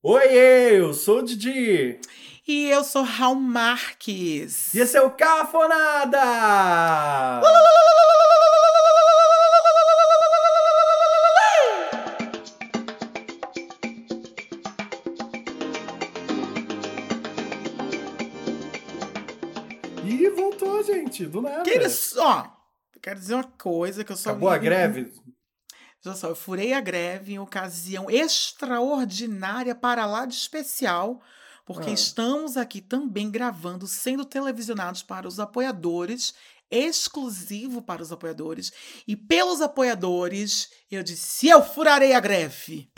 Oi, eu sou o Didi. E eu sou Raul Marques. E esse é o Cafonada! Ih, voltou, gente, do nada. Que eles, ó, quero dizer uma coisa que eu só Acabou a greve? Olha só, eu furei a greve em ocasião extraordinária para lá de especial, porque Ah. estamos aqui também gravando, sendo televisionados para os apoiadores, exclusivo para os apoiadores. E pelos apoiadores, eu disse: eu furarei a greve.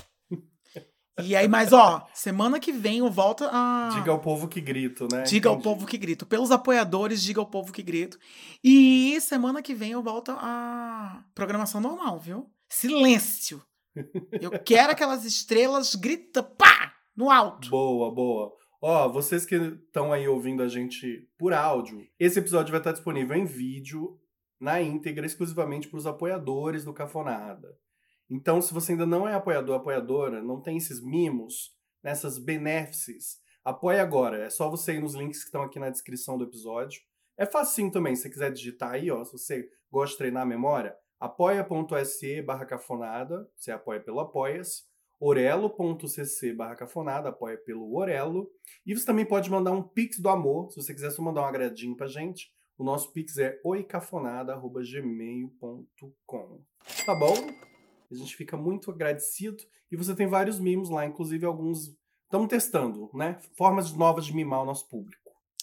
E aí, mas ó, semana que vem eu volto a. Diga ao povo que grito, né? Diga ao Entendi. povo que grito. Pelos apoiadores, diga ao povo que grito. E semana que vem eu volto à programação normal, viu? Silêncio. Eu quero aquelas estrelas grita pá no alto. Boa, boa. Ó, vocês que estão aí ouvindo a gente por áudio, esse episódio vai estar disponível em vídeo, na íntegra, exclusivamente para os apoiadores do Cafonada. Então, se você ainda não é apoiador, apoiadora, não tem esses mimos, nessas benéfices, apoie agora. É só você ir nos links que estão aqui na descrição do episódio. É facinho também, se você quiser digitar aí, ó, se você gosta de treinar a memória, apoia.se barra cafonada, você apoia pelo Apoia-se, orelo.cc barra cafonada, apoia pelo Orelo. E você também pode mandar um pix do amor, se você quiser só mandar um agradinho pra gente. O nosso pix é oicafonada.gmail.com. Tá bom? A gente fica muito agradecido. E você tem vários mimos lá, inclusive alguns... Estamos testando, né? Formas novas de mimar o nosso público.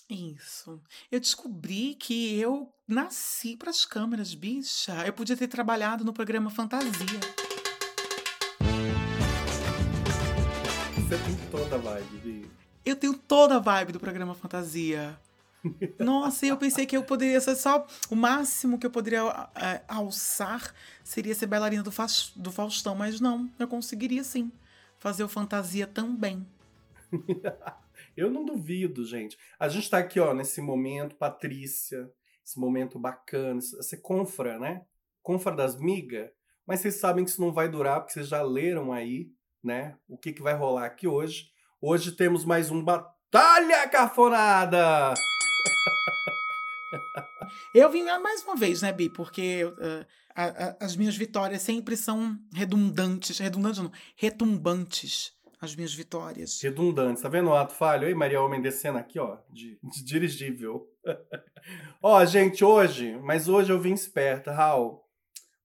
Isso. Eu descobri que eu nasci para as câmeras, bicha. Eu podia ter trabalhado no programa Fantasia. Você tem toda a vibe, Vi. Eu tenho toda a vibe do programa Fantasia. Nossa, e eu pensei que eu poderia ser só. O máximo que eu poderia é, alçar seria ser bailarina do, Fas- do Faustão, mas não, eu conseguiria sim fazer o Fantasia também. Eu não duvido, gente. A gente tá aqui, ó, nesse momento, Patrícia, esse momento bacana, esse confra, né? Confra das migas. Mas vocês sabem que isso não vai durar, porque vocês já leram aí, né? O que, que vai rolar aqui hoje. Hoje temos mais um Batalha Cafonada! Eu vim mais uma vez, né, Bi? Porque eh, a- a- as minhas vitórias sempre são redundantes. Redundantes não, retumbantes. As minhas vitórias. Redundante, tá vendo o ato falho? Aí, Maria Homem descendo aqui, ó, de, de dirigível. ó, gente, hoje, mas hoje eu vim esperta, Raul.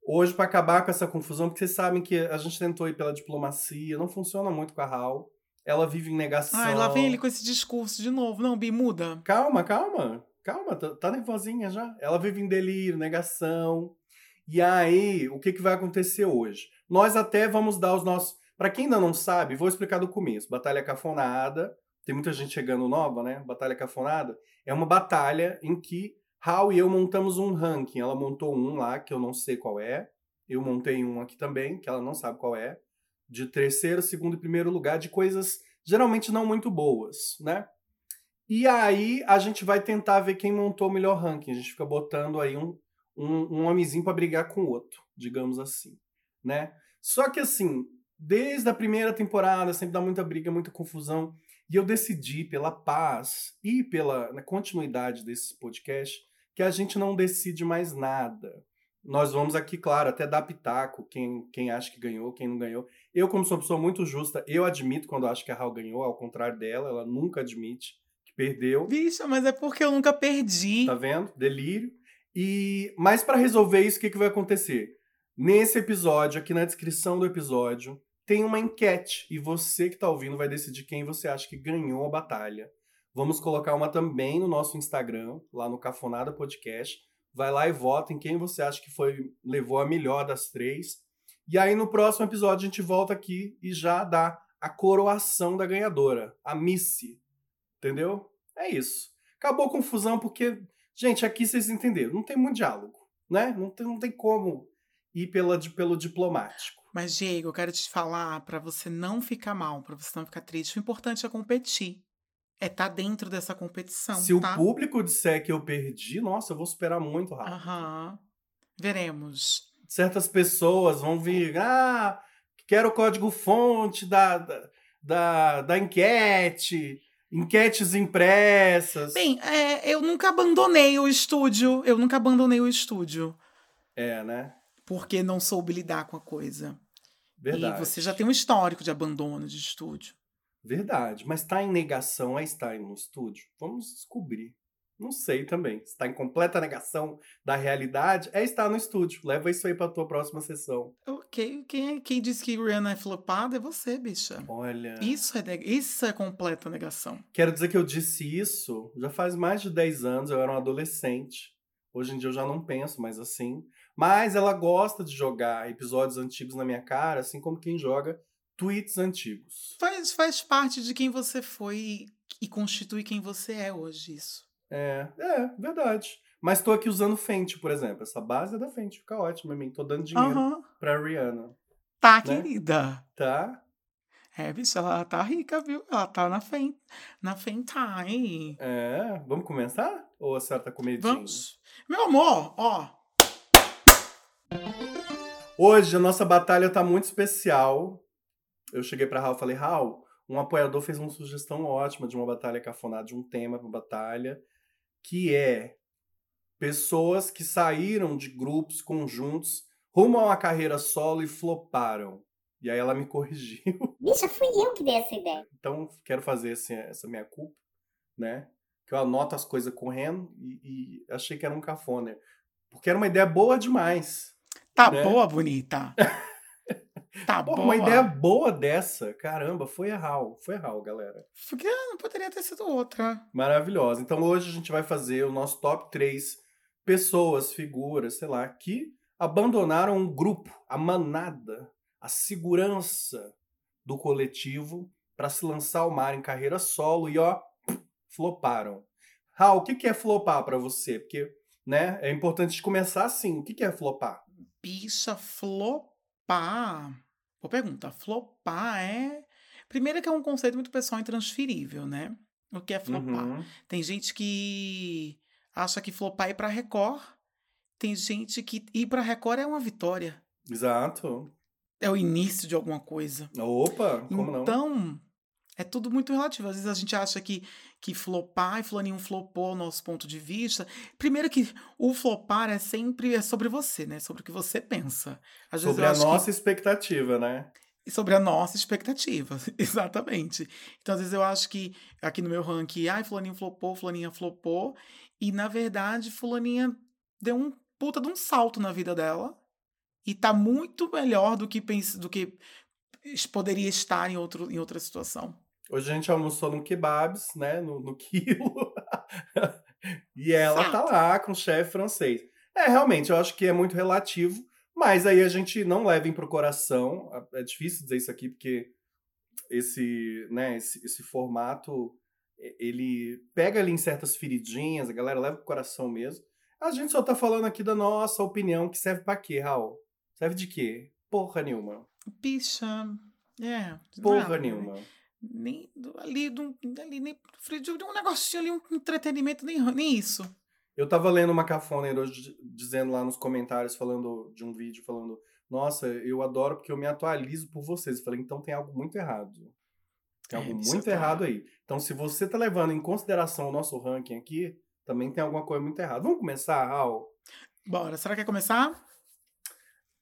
Hoje, pra acabar com essa confusão, porque vocês sabem que a gente tentou ir pela diplomacia, não funciona muito com a Raul. Ela vive em negação. Ai, lá vem ele com esse discurso de novo. Não, Bi, muda. Calma, calma, calma, tá, tá nervosinha já. Ela vive em delírio, negação. E aí, o que, que vai acontecer hoje? Nós até vamos dar os nossos. Pra quem ainda não sabe, vou explicar do começo. Batalha Cafonada. Tem muita gente chegando nova, né? Batalha Cafonada é uma batalha em que Hal e eu montamos um ranking. Ela montou um lá, que eu não sei qual é. Eu montei um aqui também, que ela não sabe qual é. De terceiro, segundo e primeiro lugar, de coisas geralmente não muito boas, né? E aí a gente vai tentar ver quem montou o melhor ranking. A gente fica botando aí um, um, um homenzinho pra brigar com o outro, digamos assim, né? Só que assim, desde a primeira temporada sempre dá muita briga, muita confusão. E eu decidi, pela paz e pela né, continuidade desse podcast, que a gente não decide mais nada. Nós vamos aqui, claro, até dar pitaco, quem, quem acha que ganhou, quem não ganhou. Eu, como sou uma pessoa muito justa, eu admito quando acho que a Hal ganhou, ao contrário dela, ela nunca admite que perdeu. Bicha, mas é porque eu nunca perdi. Tá vendo? Delírio. E mas para resolver isso, o que, que vai acontecer? Nesse episódio, aqui na descrição do episódio, tem uma enquete e você que tá ouvindo vai decidir quem você acha que ganhou a batalha. Vamos colocar uma também no nosso Instagram, lá no Cafonada Podcast. Vai lá e vota em quem você acha que foi levou a melhor das três. E aí no próximo episódio a gente volta aqui e já dá a coroação da ganhadora, a Missy. Entendeu? É isso. Acabou a confusão porque, gente, aqui vocês entenderam, não tem muito diálogo, né? Não tem, não tem como ir pela, pelo diplomático. Mas, Diego, eu quero te falar pra você não ficar mal, pra você não ficar triste. O importante é competir. É estar dentro dessa competição, Se tá? o público disser que eu perdi, nossa, eu vou superar muito rápido. Aham. Veremos. Certas pessoas vão vir, ah, quero o código fonte da, da, da, da enquete, enquetes impressas. Bem, é, eu nunca abandonei o estúdio. Eu nunca abandonei o estúdio. É, né? Porque não soube lidar com a coisa. Verdade. E você já tem um histórico de abandono de estúdio. Verdade. Mas tá em negação é estar no estúdio? Vamos descobrir. Não sei também. Se tá em completa negação da realidade, é estar no estúdio. Leva isso aí pra tua próxima sessão. Ok. Quem, quem disse que Rihanna é flopada é você, bicha. Olha. Isso é, isso é completa negação. Quero dizer que eu disse isso já faz mais de 10 anos, eu era um adolescente. Hoje em dia eu já não penso mais assim. Mas ela gosta de jogar episódios antigos na minha cara, assim como quem joga tweets antigos. Faz, faz parte de quem você foi e constitui quem você é hoje, isso. É, é, verdade. Mas tô aqui usando Fenty, por exemplo. Essa base é da Fenty, fica ótimo, mim. Tô dando dinheiro Aham. pra Rihanna, Tá, Né? querida. tá? É, bicho, ela tá rica, viu? Ela tá na frente, na frente aí. É, vamos começar? Ou a senhora tá com medinho? Vamos. Meu amor, ó. Hoje a nossa batalha tá muito especial. Eu cheguei pra Raul e falei, Raul, um apoiador fez uma sugestão ótima de uma batalha cafonada, de um tema pra batalha, que é pessoas que saíram de grupos conjuntos rumo a uma carreira solo e floparam. E aí ela me corrigiu. Bicha, fui eu que dei essa ideia. Então quero fazer esse- essa minha culpa, né? Que eu anoto as coisas correndo e, e achei que era um cafona. Porque era uma ideia boa demais. Tá Né? boa, bonita. Tá Pô, boa. uma ideia boa dessa, caramba, foi erral, foi erral, galera. Porque não poderia ter sido outra. Maravilhosa. Então hoje a gente vai fazer o nosso top 3 pessoas, figuras, sei lá, que abandonaram um grupo, a manada, a segurança do coletivo para se lançar ao mar em carreira solo e ó, floparam. Raul, o que é flopar para você? Porque, né, é importante começar assim. O que é flopar? Bicha, flopar. Boa pergunta. Flopar é. Primeiro que é um conceito muito pessoal e intransferível, né? O que é flopar? Uhum. Tem gente que acha que flopar é ir pra Record. Tem gente que ir pra Record é uma vitória. Exato. É o início de alguma coisa. Opa, como não? então, é tudo muito relativo. Às vezes a gente acha que, que flopar e fulaninho flopou nosso ponto de vista. Primeiro que o flopar é sempre é sobre você, né? Sobre o que você pensa. Às vezes Sobre a acho que- nossa expectativa, né? e sobre a nossa expectativa, exatamente. Então, às vezes eu acho que aqui no meu ranking, ai, fulaninho flopou, fulaninha flopou, e na verdade, fulaninha deu um puta de um salto na vida dela e tá muito melhor do que pense, do que poderia estar em, outro, em outra situação. Hoje a gente almoçou no kebabs, né? No, no quilo. e ela tá lá com o chefe francês. É, realmente, eu acho que é muito relativo, mas aí a gente não leva em pro coração. É difícil dizer isso aqui, porque esse, né, esse, esse formato, ele pega ali em certas feridinhas, a galera leva pro coração mesmo. A gente só tá falando aqui da nossa opinião, que serve pra quê, Raul? Serve de quê? Porra nenhuma. Bicha, é. Porra nada, nenhuma. Nem do- ali, do, ali nem de um negocinho ali, um entretenimento, nem, nem isso. Eu tava lendo uma cafona hoje dizendo lá nos comentários, falando de um vídeo, falando: Nossa, eu adoro porque eu me atualizo por vocês. Eu falei: Então tem algo muito errado. Tem É, algo muito tá. errado aí. Então, se você tá levando em consideração o nosso ranking aqui, também tem alguma coisa muito errada. Vamos começar, Raul? Bora, será que quer começar?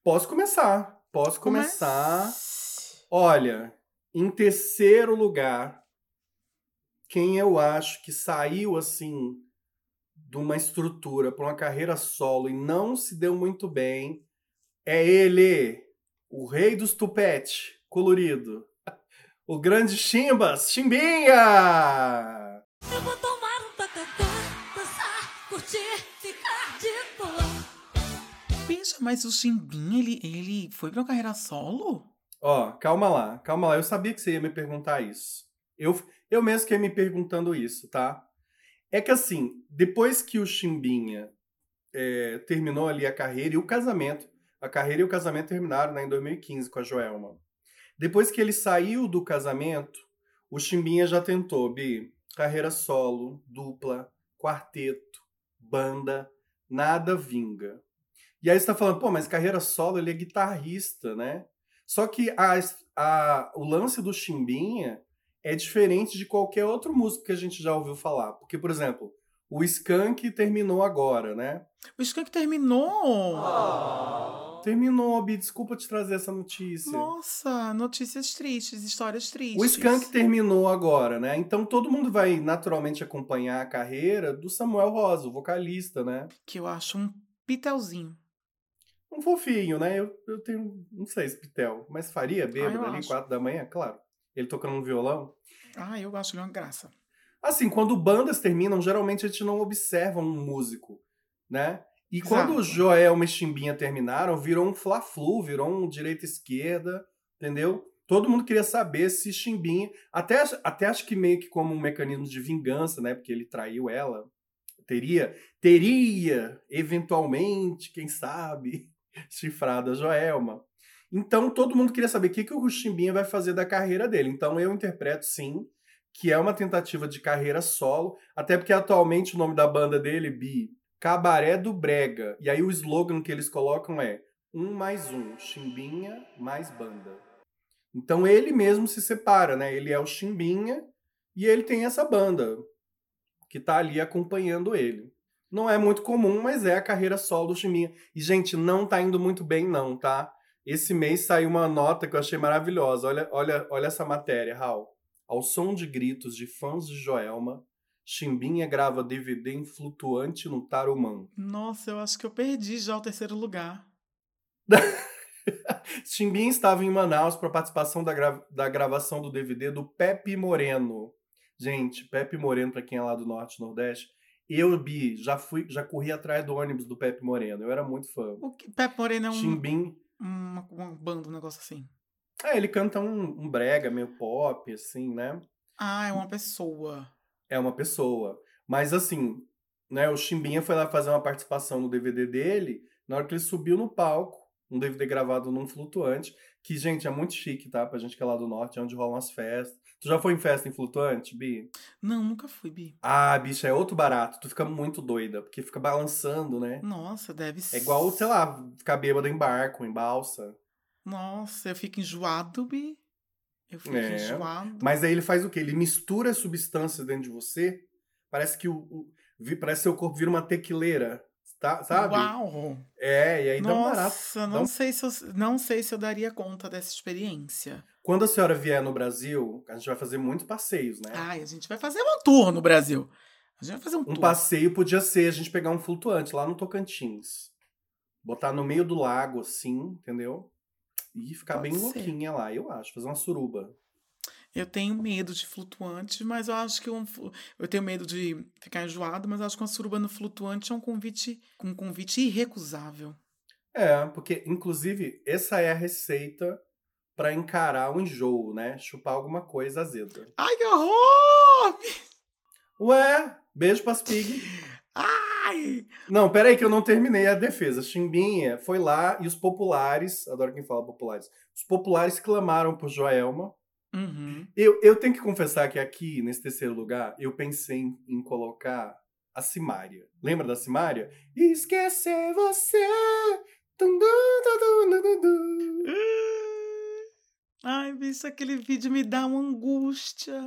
Posso começar. Posso começar. Comece. Olha, em terceiro lugar, quem eu acho que saiu assim de uma estrutura para uma carreira solo e não se deu muito bem é ele, o rei dos tupete colorido, o grande Chimbas, Chimbinha! Mas o Chimbinha, ele, ele foi pra uma carreira solo? Ó, calma lá, calma lá. Eu sabia que você ia me perguntar isso. Eu, eu mesmo que ia me perguntando isso, tá? É que assim, depois que o Chimbinha é, terminou ali a carreira e o casamento, a carreira e o casamento terminaram né, em 2015 com a Joelma. Depois que ele saiu do casamento, o Chimbinha já tentou, Bi, carreira solo, dupla, quarteto, banda, nada vinga. E aí você tá falando, pô, mas carreira solo, ele é guitarrista, né? Só que a, a, o lance do Chimbinha é diferente de qualquer outro músico que a gente já ouviu falar. Porque, por exemplo, o Skank terminou agora, né? O Skank terminou! Terminou, Bi, desculpa te trazer essa notícia. Nossa, notícias tristes, histórias tristes. O Skank terminou agora, né? Então todo mundo vai naturalmente acompanhar a carreira do Samuel Rosa, o vocalista, né? Que eu acho um pitelzinho. Um fofinho, né? Eu, eu tenho, não sei se pitel, mas faria bêbado eu ali, acho. quatro da manhã, claro. Ele tocando um violão. Ah, eu acho ele uma graça. Assim, quando bandas terminam, geralmente a gente não observa um músico, né? E quando o Exato. Joel e Chimbinha terminaram, virou um fla-flu, virou um direita-esquerda, entendeu? Todo mundo queria saber se Chimbinha, até, até acho que meio que como um mecanismo de vingança, né? Porque ele traiu ela, teria, teria, eventualmente, quem sabe, chifrado a Joelma. Então todo mundo queria saber o que, que o Chimbinha vai fazer da carreira dele. Então eu interpreto sim que é uma tentativa de carreira solo, até porque atualmente o nome da banda dele, Bi, Cabaré do Brega. E aí o slogan que eles colocam é um mais um, Chimbinha mais banda. Então ele mesmo se separa, né? Ele é o Chimbinha e ele tem essa banda que tá ali acompanhando ele. Não é muito comum, mas é a carreira solo do Chimbinha. E, gente, não tá indo muito bem, não, tá? Esse mês saiu uma nota que eu achei maravilhosa. Olha, olha, olha essa matéria, Raul. Ao som de gritos de fãs de Joelma, Chimbinha grava DVD em flutuante no Tarumã. Nossa, eu acho que eu perdi já o terceiro lugar. Chimbinha estava em Manaus para participação da, gra- da gravação do DVD do Pepe Moreno. Gente, Pepe Moreno, para quem é lá do Norte e Nordeste, eu, Bi, já fui, já corri atrás do ônibus do Pepe Moreno. Eu era muito fã. O que, Pepe Moreno é um, Chimbinha. uma, uma banda, um negócio assim. É, ele canta um, um brega meio pop, assim, né? Ah, é uma pessoa. É uma pessoa. Mas assim, né, o Chimbinha foi lá fazer uma participação no DVD dele, na hora que ele subiu no palco, um DVD gravado num flutuante, que, gente, é muito chique, tá? Pra gente que é lá do norte, é onde rolam as festas. Tu já foi em festa em flutuante, Bi? Não, nunca fui, Bi. Ah, bicha, é outro barato. Tu fica muito doida, porque fica balançando, né? Nossa, deve ser. É igual, sei lá, ficar bêbado em barco, em balsa. Nossa, eu fico enjoado, Bi. Eu fico É, enjoado. Mas aí ele faz o quê? Ele mistura as substâncias dentro de você. Parece que o, o- vi- parece que seu corpo vira uma tequileira, tá, sabe? Uau! É, e aí dá um barato. Nossa, não, um- sei se eu, não sei se eu daria conta dessa experiência. Quando a senhora vier no Brasil, a gente vai fazer muitos passeios, né? Ai, a gente vai fazer um tour no Brasil. A gente vai fazer um, um tour. passeio podia ser a gente pegar um flutuante lá no Tocantins. Botar no meio do lago, assim, entendeu? E ficar Pode bem ser. louquinha lá, eu acho. Fazer uma suruba. Eu tenho medo de flutuante, mas eu acho que um, eu tenho medo de ficar enjoado, mas eu acho que uma suruba no flutuante é um convite, um convite irrecusável. É, porque, inclusive, essa é a receita pra encarar o enjoo, né? Chupar alguma coisa azeda. Ai, que horror! Ué, beijo pras pig. Ai! Não, peraí que eu não terminei a defesa. Chimbinha foi lá e os populares, adoro quem fala populares, os populares clamaram por Joelma. Uhum. Eu, eu tenho que confessar que aqui, nesse terceiro lugar, eu pensei em, em colocar a Simária. Lembra da Simária? Esquecer você. Dum, dum, dum. Ai, bicho, aquele vídeo me dá uma angústia.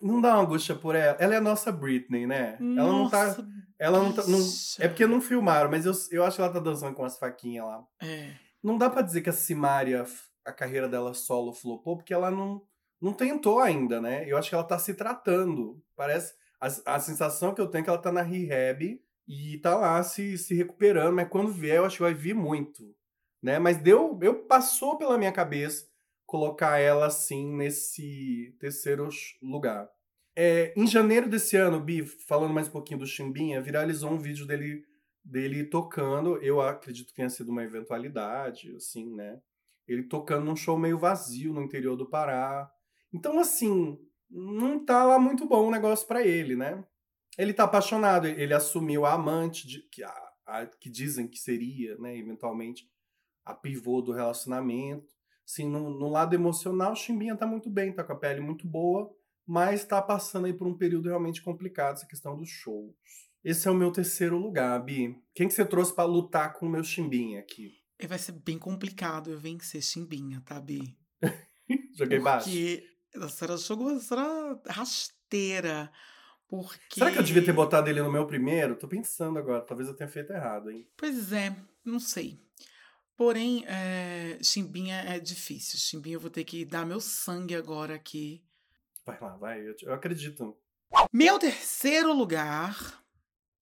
Não dá uma angústia por ela. Ela é a nossa Britney, né? ela não tá. Nossa, Ela não tá. não- é porque não filmaram, mas eu, eu acho que ela tá dançando com as faquinhas lá. É. Não dá pra dizer que a Simária, a carreira dela solo flopou, porque ela não, não tentou ainda, né? Eu acho que ela tá se tratando. Parece. A, a sensação que eu tenho é que ela tá na rehab e tá lá se, se recuperando, mas quando vier, eu acho que vai vir muito. Né? Mas deu. Eu passou pela minha cabeça colocar ela assim nesse terceiro lugar. É, em janeiro desse ano, Bi, falando mais um pouquinho do Chimbinha, viralizou um vídeo dele dele tocando, eu acredito que tenha sido uma eventualidade, assim, né? Ele tocando num show meio vazio no interior do Pará. Então, assim, não tá lá muito bom o negócio pra ele, né? Ele tá apaixonado, ele assumiu a amante, de, que, a, a- que dizem que seria, né, eventualmente, a pivô do relacionamento. Assim, no, no lado emocional, o Chimbinha tá muito bem, tá com a pele muito boa, mas tá passando aí por um período realmente complicado, essa questão dos shows. Esse é o meu terceiro lugar, Bi. Quem que você trouxe pra lutar com o meu Chimbinha aqui? E vai ser bem complicado eu vencer Chimbinha, tá, Bi? Joguei baixo. Porque a senhora jogou a senhora rasteira. Porque... Será que eu devia ter botado ele no meu primeiro? Tô pensando agora. Talvez eu tenha feito errado, hein? Pois é, não sei. Porém, é, Chimbinha é difícil. Chimbinha eu vou ter que dar meu sangue agora aqui. Vai lá, vai. Eu, eu acredito. Meu terceiro lugar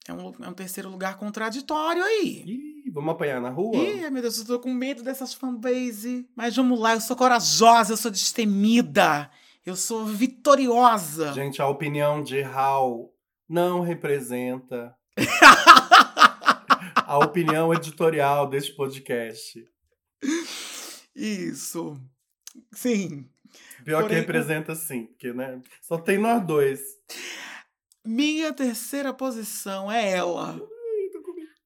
é um, é um terceiro lugar contraditório aí. Ih, vamos apanhar na rua? Ih, meu Deus, eu tô com medo dessas fanbase. Mas vamos lá, eu sou corajosa, eu sou destemida, eu sou vitoriosa. Gente, a opinião de Hal não representa a opinião editorial deste podcast. Isso. Sim. Pior que Porém, representa sim, porque, né? Só tem nós dois. Minha terceira posição é ela.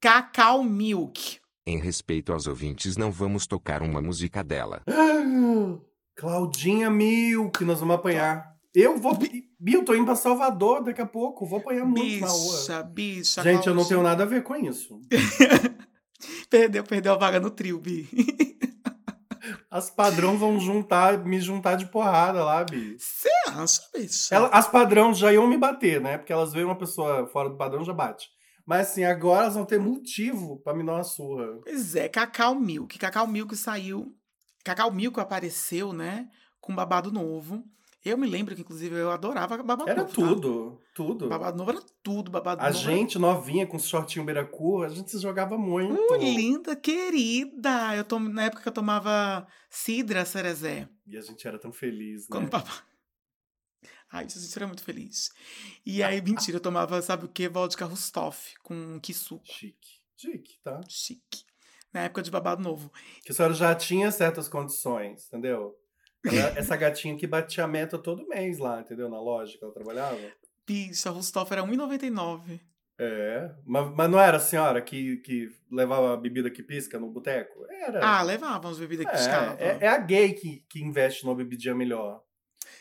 Cacau Milk. Em respeito aos ouvintes, não vamos tocar uma música dela. Claudinha Milk, nós vamos apanhar. Eu vou. Eu tô indo pra Salvador daqui a pouco. Vou apanhar muito na rua. Bicha, bicha. Gente, eu não tenho nada a ver com isso. Perdeu, perdeu a vaga no trio, Bi. As padrão vão juntar, me juntar de porrada lá, Bi. Você acha, bicha? Ela- as padrão já iam me bater, né? Porque elas veem uma pessoa fora do padrão, já bate. Mas assim, agora elas vão ter motivo pra me dar uma surra. Pois é, Cacau Milk. Cacau Milk saiu. Cacau Milk apareceu, né? Com babado novo. Eu me lembro que, inclusive, eu adorava babado Era novo. tá? tudo, tudo. Babado novo era tudo. Babado A novo gente novinha com shortinho beira-cor, a gente se jogava muito. Era... Uh, linda, querida. Eu tom... Na época que eu tomava Cidra Cerezé. E a gente era tão feliz, né? Quando papai. Ai, a gente era muito feliz. E aí, mentira, eu tomava, sabe o quê? Vodka Rustoff com Kisuko. Chique. Chique, tá? Chique. Na época de babado novo. Que a senhora já tinha certas condições, entendeu? Ela- essa gatinha que batia a meta todo mês lá, entendeu? Na loja que ela trabalhava. Bicha, Rustoff era R$1,99. É. Mas, mas não era a senhora que, que levava a bebida que pisca no boteco? Era. Ah, levavam as bebidas que piscavam. É, é, é a gay que, que investe numa bebidinha melhor.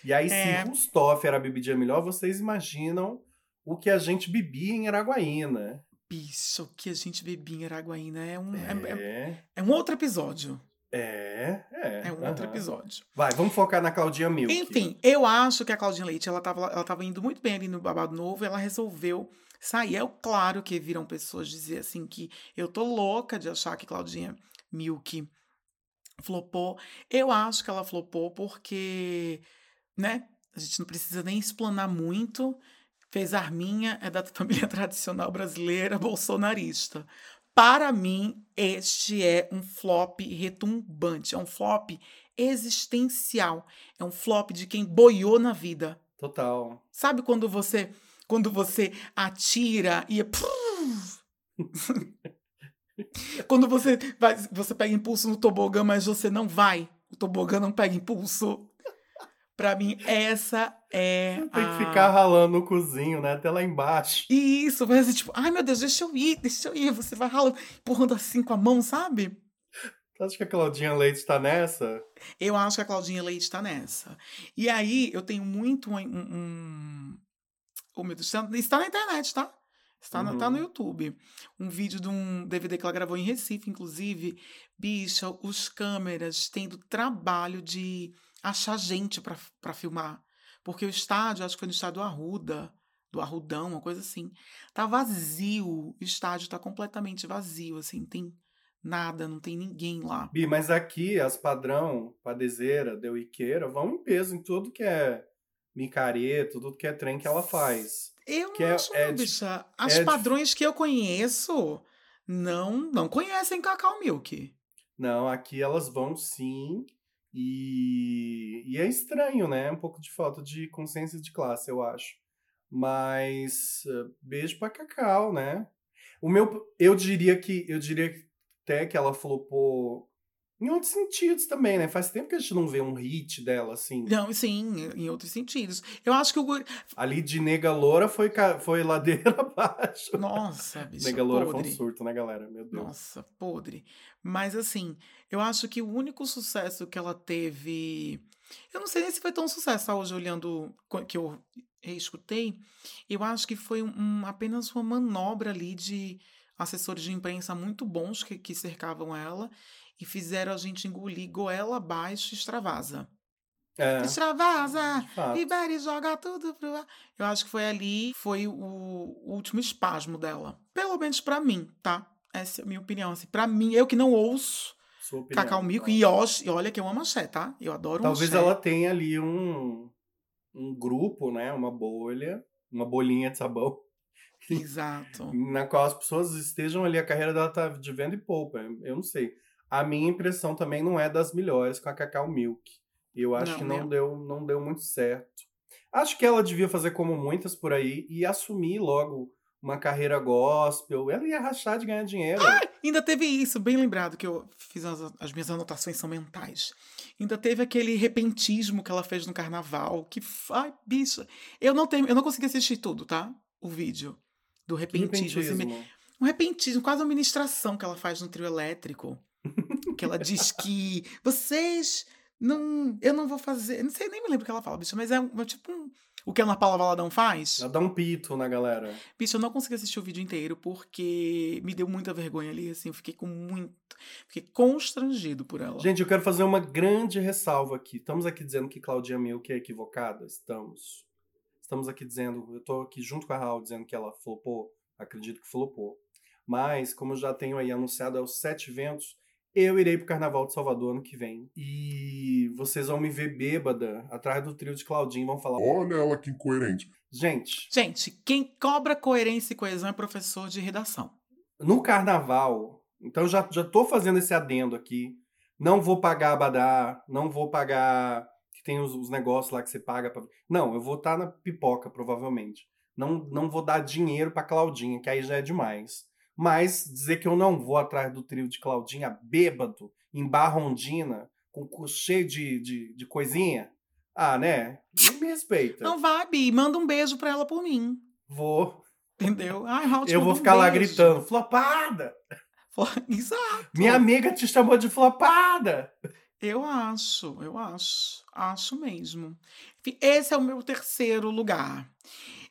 E aí, É. se Rustoff era a bebidinha melhor, vocês imaginam o que a gente bebia em Araguaína. Bicho, o que a gente bebia em Araguaína é um, é, é- É, é um outro episódio. é, é. É um outro aham. episódio. Vai, vamos focar na Claudinha Milk. Enfim, eu acho que a Claudinha Leite, ela tava, ela tava indo muito bem ali no Babado Novo, ela resolveu sair. É claro que viram pessoas dizer assim que eu tô louca de achar que Claudinha Milk flopou. Eu acho que ela flopou porque, né, a gente não precisa nem explanar muito. Fez Arminha, é da família tradicional brasileira bolsonarista. Para mim, este é um flop retumbante, é um flop existencial, é um flop de quem boiou na vida. Total. Sabe quando você quando você atira e é quando você vai, você pega impulso no tobogã, mas você não vai. O tobogã não pega impulso. Pra mim, essa é Tem a... que ficar ralando no cozinho, né? Até lá embaixo. Isso, vai assim, tipo, ai meu Deus, deixa eu ir, deixa eu ir. Você vai ralando, empurrando assim com a mão, sabe? Acha que a Claudinha Leite tá nessa? Eu acho que a Claudinha Leite tá nessa. E aí, eu tenho muito um. um. Oh, meu Deus, está- está na internet, tá? Está na- tá no Uhum. YouTube. Um vídeo de um DVD que ela gravou em Recife, inclusive. Bicha, os câmeras tendo trabalho de achar gente pra, pra filmar. Porque o estádio, acho que foi no estádio Arruda, do Arrudão, uma coisa assim. Tá vazio. O estádio tá completamente vazio, assim, tem nada, não tem ninguém lá. Bi, mas aqui as padrão, padezeira, deu Iqueira, vão em peso em tudo que é micareta, tudo que é trem que ela faz. Eu Que não é- acho, é não, bicha. As é dif- padrões que eu conheço não não conhecem Cacau Milk. Não, aqui elas vão sim. E, e é estranho, né? Um pouco de falta de consciência de classe, eu acho. Mas eh, beijo pra Cacau, né? O meu, eu diria que eu diria até que ela flopou em outros sentidos também, né? Faz tempo que a gente não vê um hit dela assim. Não, sim, em outros sentidos. Eu acho que o Ali de nega loura foi, ca- foi ladeira abaixo. Nossa, bicha, Nega loura foi um surto, né, galera? Meu Deus. Nossa, podre. Mas assim, eu acho que o único sucesso que ela teve. Eu não sei nem se foi tão sucesso, tá? Hoje olhando que eu escutei, eu acho que foi um- um- apenas uma manobra ali de assessores de imprensa muito bons que, que cercavam ela e fizeram a gente engolir goela abaixo e extravasa. É, Extravasa! Libera e joga tudo pro ar. Eu acho que foi ali, foi o, o último espasmo dela. Pelo menos pra mim, tá? Essa é a minha opinião. Assim, pra mim, eu que não ouço. Cacau Milk, e, os- e olha que eu amo axé, tá? Eu adoro Talvez ela tenha ali um, um grupo, né? Uma bolha, uma bolinha de sabão, Exato. na qual as pessoas estejam ali, a carreira dela tá de venda e poupa. Eu não sei. A minha impressão também não é das melhores com a Cacau Milk. Eu acho Não, que não né? deu, não deu muito certo. Acho que ela devia fazer como muitas por aí e assumir logo uma carreira gospel. Ela ia rachar de ganhar dinheiro. Ainda teve isso, bem lembrado que eu fiz as, as minhas anotações são mentais. Ainda teve aquele repentismo que ela fez no carnaval, que ai, bicha, eu não tenho, eu não consegui assistir tudo, tá? O vídeo do repentismo, assim, repentismo. um repentismo, quase uma ministração que ela faz no trio elétrico, que ela diz que vocês não, eu não vou fazer, não sei nem me lembro o que ela fala, bicha, mas é, um- é tipo um, o que a Ana Paula Valadão faz. Ela dá um pito na galera. Bicho, eu não consegui assistir o vídeo inteiro porque me deu muita vergonha ali, assim, eu fiquei com muito. Fiquei constrangido por ela. Gente, eu quero fazer uma grande ressalva aqui. Estamos aqui dizendo que Claudinha Milk é equivocada? Estamos. Estamos aqui dizendo, eu tô aqui junto com a Raul dizendo que ela flopou. Acredito que flopou. Mas, como eu já tenho aí anunciado aos sete eventos, eu irei pro Carnaval de Salvador ano que vem. E vocês vão me ver bêbada atrás do trio de Claudinho e vão falar: Olha ela que incoerente. Gente, Gente, quem cobra coerência e coesão é professor de redação. no carnaval, então já, já tô fazendo esse adendo aqui. Não vou pagar abadá, não vou pagar. Que tem os, os negócios lá que você paga. Pra... Não, eu vou estar na pipoca, provavelmente. Não, não vou dar dinheiro pra Claudinha, que aí já é demais. Mas dizer que eu não vou atrás do trio de Claudinha bêbado, em Barrondina, com cheio de, de, de coisinha. Ah, né? Não me respeita. Não vai, Bi, manda um beijo pra ela por mim. Vou. Entendeu? Ai, Raul, Eu vou manda um ficar lá gritando, flopada! Exato. Minha amiga te chamou de flopada! Eu acho, eu acho. Acho mesmo. Esse é o meu terceiro lugar.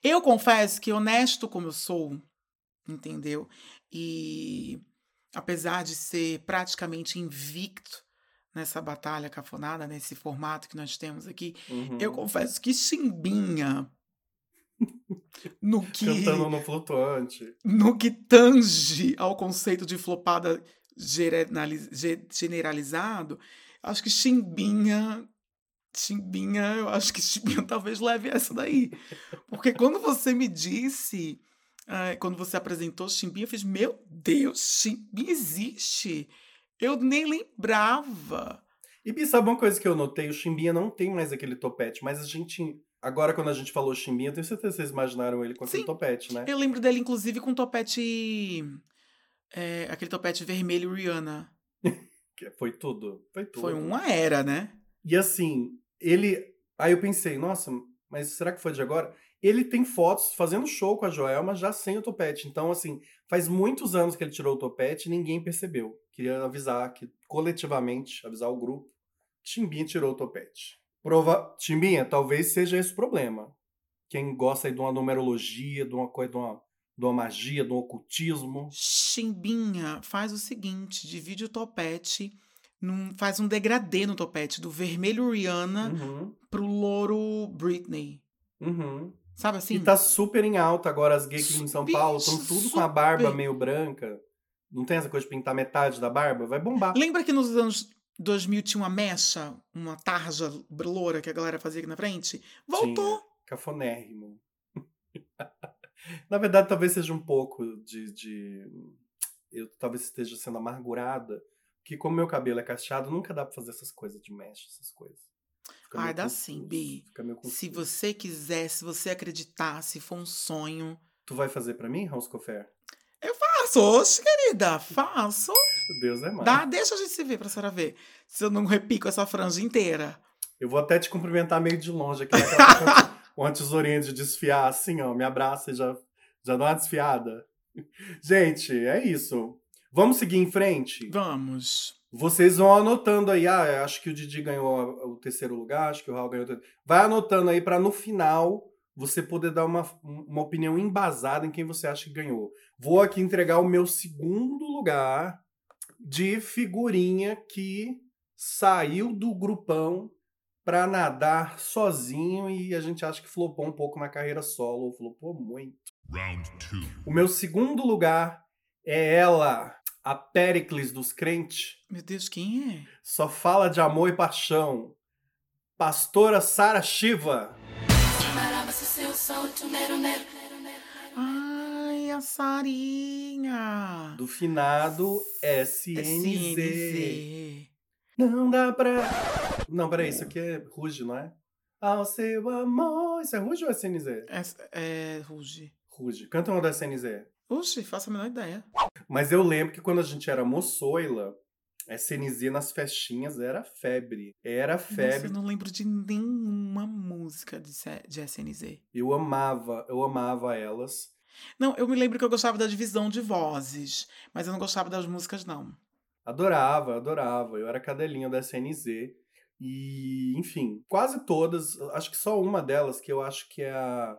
Eu confesso que, honesto como eu sou, entendeu? E apesar de ser praticamente invicto nessa batalha cafonada, nesse formato que nós temos aqui, Uhum. eu confesso que Chimbinha, no que, Cantando no flutuante. no que tange ao conceito de flopada generali- ge- generalizado, acho que Chimbinha. Chimbinha, eu acho que Chimbinha talvez leve essa daí. Porque quando você me disse, eh, quando você apresentou Chimbinha, eu fiz: Meu Deus, Chimbinha existe. Eu nem lembrava. E Bi, sabe uma coisa que eu notei? O Chimbinha não tem mais aquele topete, mas a gente. Agora, quando a gente falou Chimbinha, eu tenho certeza que vocês imaginaram ele com aquele Sim. topete, né? Eu lembro dele, inclusive, com topete. eh, aquele topete vermelho Rihanna. Que Foi tudo. Foi tudo. Foi uma era, né? E assim, ele. Aí eu pensei, nossa, mas será que foi de agora? Ele tem fotos fazendo show com a Joelma já sem o topete. Então, assim, faz muitos anos que ele tirou o topete e ninguém percebeu. Queria avisar que, coletivamente, avisar o grupo, Chimbinha tirou o topete. Prova... Chimbinha, talvez seja esse o problema. Quem gosta aí de uma numerologia, de uma coisa, de uma, de uma magia, de um ocultismo. Chimbinha faz o seguinte: divide o topete, num- faz um degradê no topete, do vermelho Rihanna Uhum, pro louro Britney. uhum. Sabe assim? E tá super em alta agora as gays aqui em São Paulo. Estão tudo com a barba super. meio branca. Não tem essa coisa de pintar metade da barba? Vai bombar. Lembra que nos anos 2000 tinha uma mecha, uma tarja loura que a galera fazia aqui na frente? Voltou. Tinha. Cafonérrimo. Na verdade, talvez seja um pouco de, de. Eu talvez esteja sendo amargurada. Que como meu cabelo é cacheado, nunca dá pra fazer essas coisas de mecha, essas coisas. Fica Ai, dá confuso, sim, Bi. Se você quiser, se você acreditar, se for um sonho. Tu vai fazer pra mim, House Cofer? Faço, oxe, querida, faço. Deus é mais. Dá, deixa a gente se ver pra senhora ver. Se eu não repico essa franja inteira. Eu vou até te cumprimentar meio de longe aqui, naquela com- com uma tesourinha de desfiar, assim, ó. Me abraça e já, já dá uma desfiada. Gente, é isso. Vamos seguir em frente? Vamos. Vocês vão anotando aí. Ah, eu acho que o Didi ganhou o terceiro lugar, acho que o Raul ganhou o terceiro. Vai anotando aí pra no final você poder dar uma, uma opinião embasada em quem você acha que ganhou. Vou aqui entregar o meu segundo lugar de figurinha que saiu do grupão pra nadar sozinho e a gente acha que flopou um pouco na carreira solo, ou flopou muito. Round two. O meu segundo lugar é ela, a Pericles dos crentes. Meu Deus, quem é? Só fala de amor e paixão. Pastora Sara Shiva. Ai, a Sarinha. Do finado SNZ. SNZ. Não dá pra. Não, peraí, isso aqui é Ruge, não é? Ao seu amor. Isso é Ruge ou SNZ? É, é Ruge. Ruge. Canta uma da SNZ. Oxe, faço a menor ideia. Mas eu lembro que quando a gente era moçoila, SNZ nas festinhas era febre. Era Nossa, febre. eu não lembro de nenhuma música de, de SNZ. Eu amava, eu amava elas. Não, eu me lembro que eu gostava da divisão de vozes, mas eu não gostava das músicas, não. Adorava, adorava. Eu era cadelinha da SNZ. E, enfim, quase todas, acho que só uma delas, que eu acho que é a,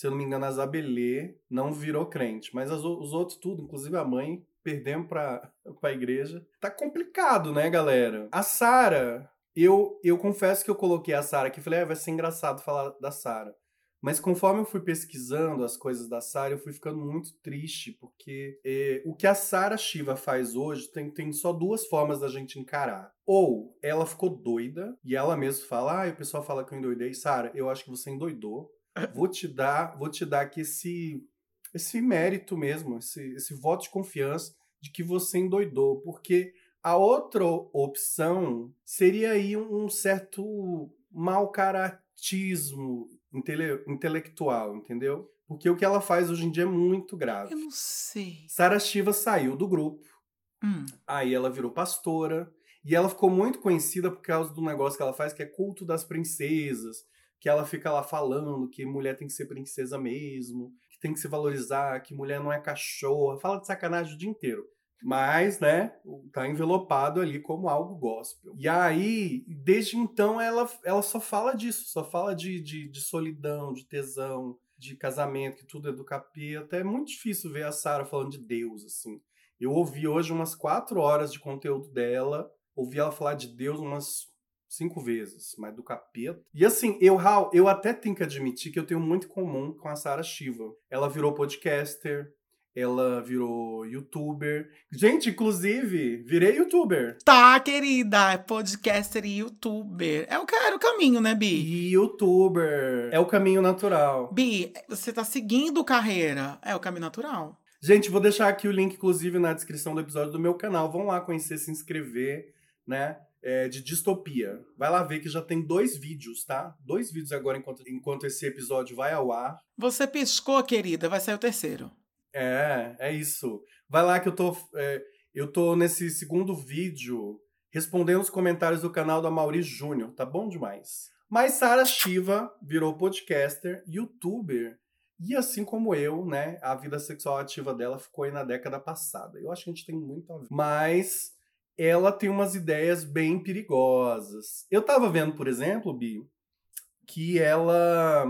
se eu não me engano, a Zabelê, não virou crente. Mas as os outros tudo, inclusive a mãe, perdemos pra, pra igreja. Tá complicado, né, galera? A Sara, eu, eu confesso que eu coloquei a Sara aqui, falei, ah, vai ser engraçado falar da Sara. Mas conforme eu fui pesquisando as coisas da Sara, eu fui ficando muito triste, porque eh, o que a Sara Shiva faz hoje tem, tem só duas formas da gente encarar. Ou ela ficou doida, e ela mesma fala, ah, o pessoal fala que eu endoidei. Sara, eu acho que você endoidou. Vou te dar, vou te dar aqui esse, esse mérito mesmo, esse, esse voto de confiança de que você endoidou, porque a outra opção seria aí um certo mau caratismo intele- intelectual, entendeu? Porque o que ela faz hoje em dia é muito grave. Eu não sei. Sara Shiva saiu do grupo, Hum, aí ela virou pastora, e ela ficou muito conhecida por causa do negócio que ela faz, que é culto das princesas, que ela fica lá falando que mulher tem que ser princesa mesmo, que tem que se valorizar, que mulher não é cachorra, fala de sacanagem o dia inteiro. Mas, né, tá envelopado ali como algo gospel. E aí, desde então, ela, ela só fala disso, só fala de, de, de solidão, de tesão, de casamento, que tudo é do capeta. É muito difícil ver a Sarah falando de Deus, assim. Eu ouvi hoje umas quatro horas de conteúdo dela, ouvi ela falar de Deus umas cinco vezes, mas do capeta. E assim, eu, Raul, eu até tenho que admitir que eu tenho muito em comum com a Sarah Shiva. Ela virou podcaster, ela virou youtuber. Gente, inclusive, virei youtuber. Tá, querida, podcaster e youtuber. É o, era o caminho, né, Bi? E youtuber é o caminho natural. Bi, você tá seguindo carreira. É o caminho natural. Gente, vou deixar aqui o link, inclusive, na descrição do episódio do meu canal. Vão lá conhecer, se inscrever, né? É, de distopia. Vai lá ver que já tem dois vídeos, tá? Dois vídeos agora enquanto, enquanto esse episódio vai ao ar. Você piscou, querida, vai sair o terceiro. É, é isso. Vai lá que eu tô. é, eu tô nesse segundo vídeo respondendo os comentários do canal da Mauri Júnior. Tá bom demais. Mas Sara Shiva virou podcaster, youtuber. E assim como eu, né, a vida sexual ativa dela ficou aí na década passada. Eu acho que a gente tem muito a ver. Mas ela tem umas ideias bem perigosas. Eu tava vendo, por exemplo, Bi, que ela,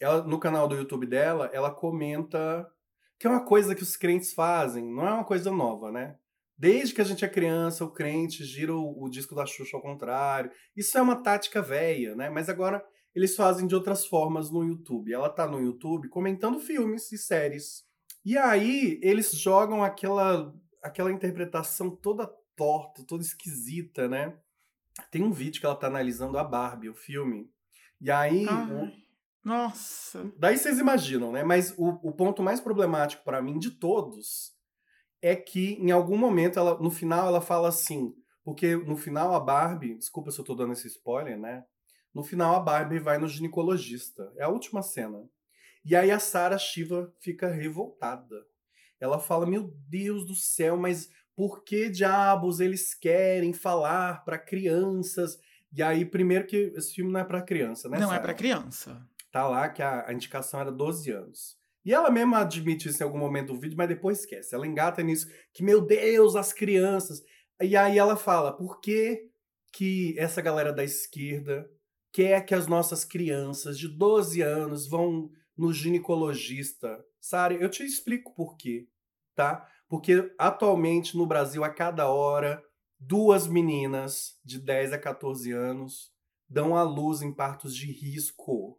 ela no canal do YouTube dela, ela comenta que é uma coisa que os crentes fazem, não é uma coisa nova, né? Desde que a gente é criança, o crente gira o, o disco da Xuxa ao contrário. Isso é uma tática velha, né? Mas agora eles fazem de outras formas no YouTube. Ela tá no YouTube comentando filmes e séries. E aí eles jogam aquela aquela interpretação toda torta, toda esquisita, né? Tem um vídeo que ela tá analisando a Barbie, o filme. E aí, o- nossa. Daí vocês imaginam, né? Mas o, o ponto mais problemático pra mim de todos é que em algum momento, ela, no final, ela fala assim. Porque no final a Barbie, desculpa se eu tô dando esse spoiler, né? No final a Barbie vai no ginecologista. É a última cena. E aí a Sarah Shiva fica revoltada. Ela fala: Meu Deus do céu, mas por que diabos eles querem falar pra crianças? E aí, primeiro que esse filme não é pra criança, né? não é Sarah? pra criança. tá lá que a, a indicação era 12 anos. E ela mesma admite isso em algum momento do vídeo, mas depois esquece. Ela engata nisso, que, meu Deus, as crianças. E aí ela fala, por que, que essa galera da esquerda quer que as nossas crianças de 12 anos vão no ginecologista? Sara, eu te explico por quê, tá? Porque atualmente no Brasil, a cada hora, duas meninas de 10 a 14 anos dão à luz em partos de risco.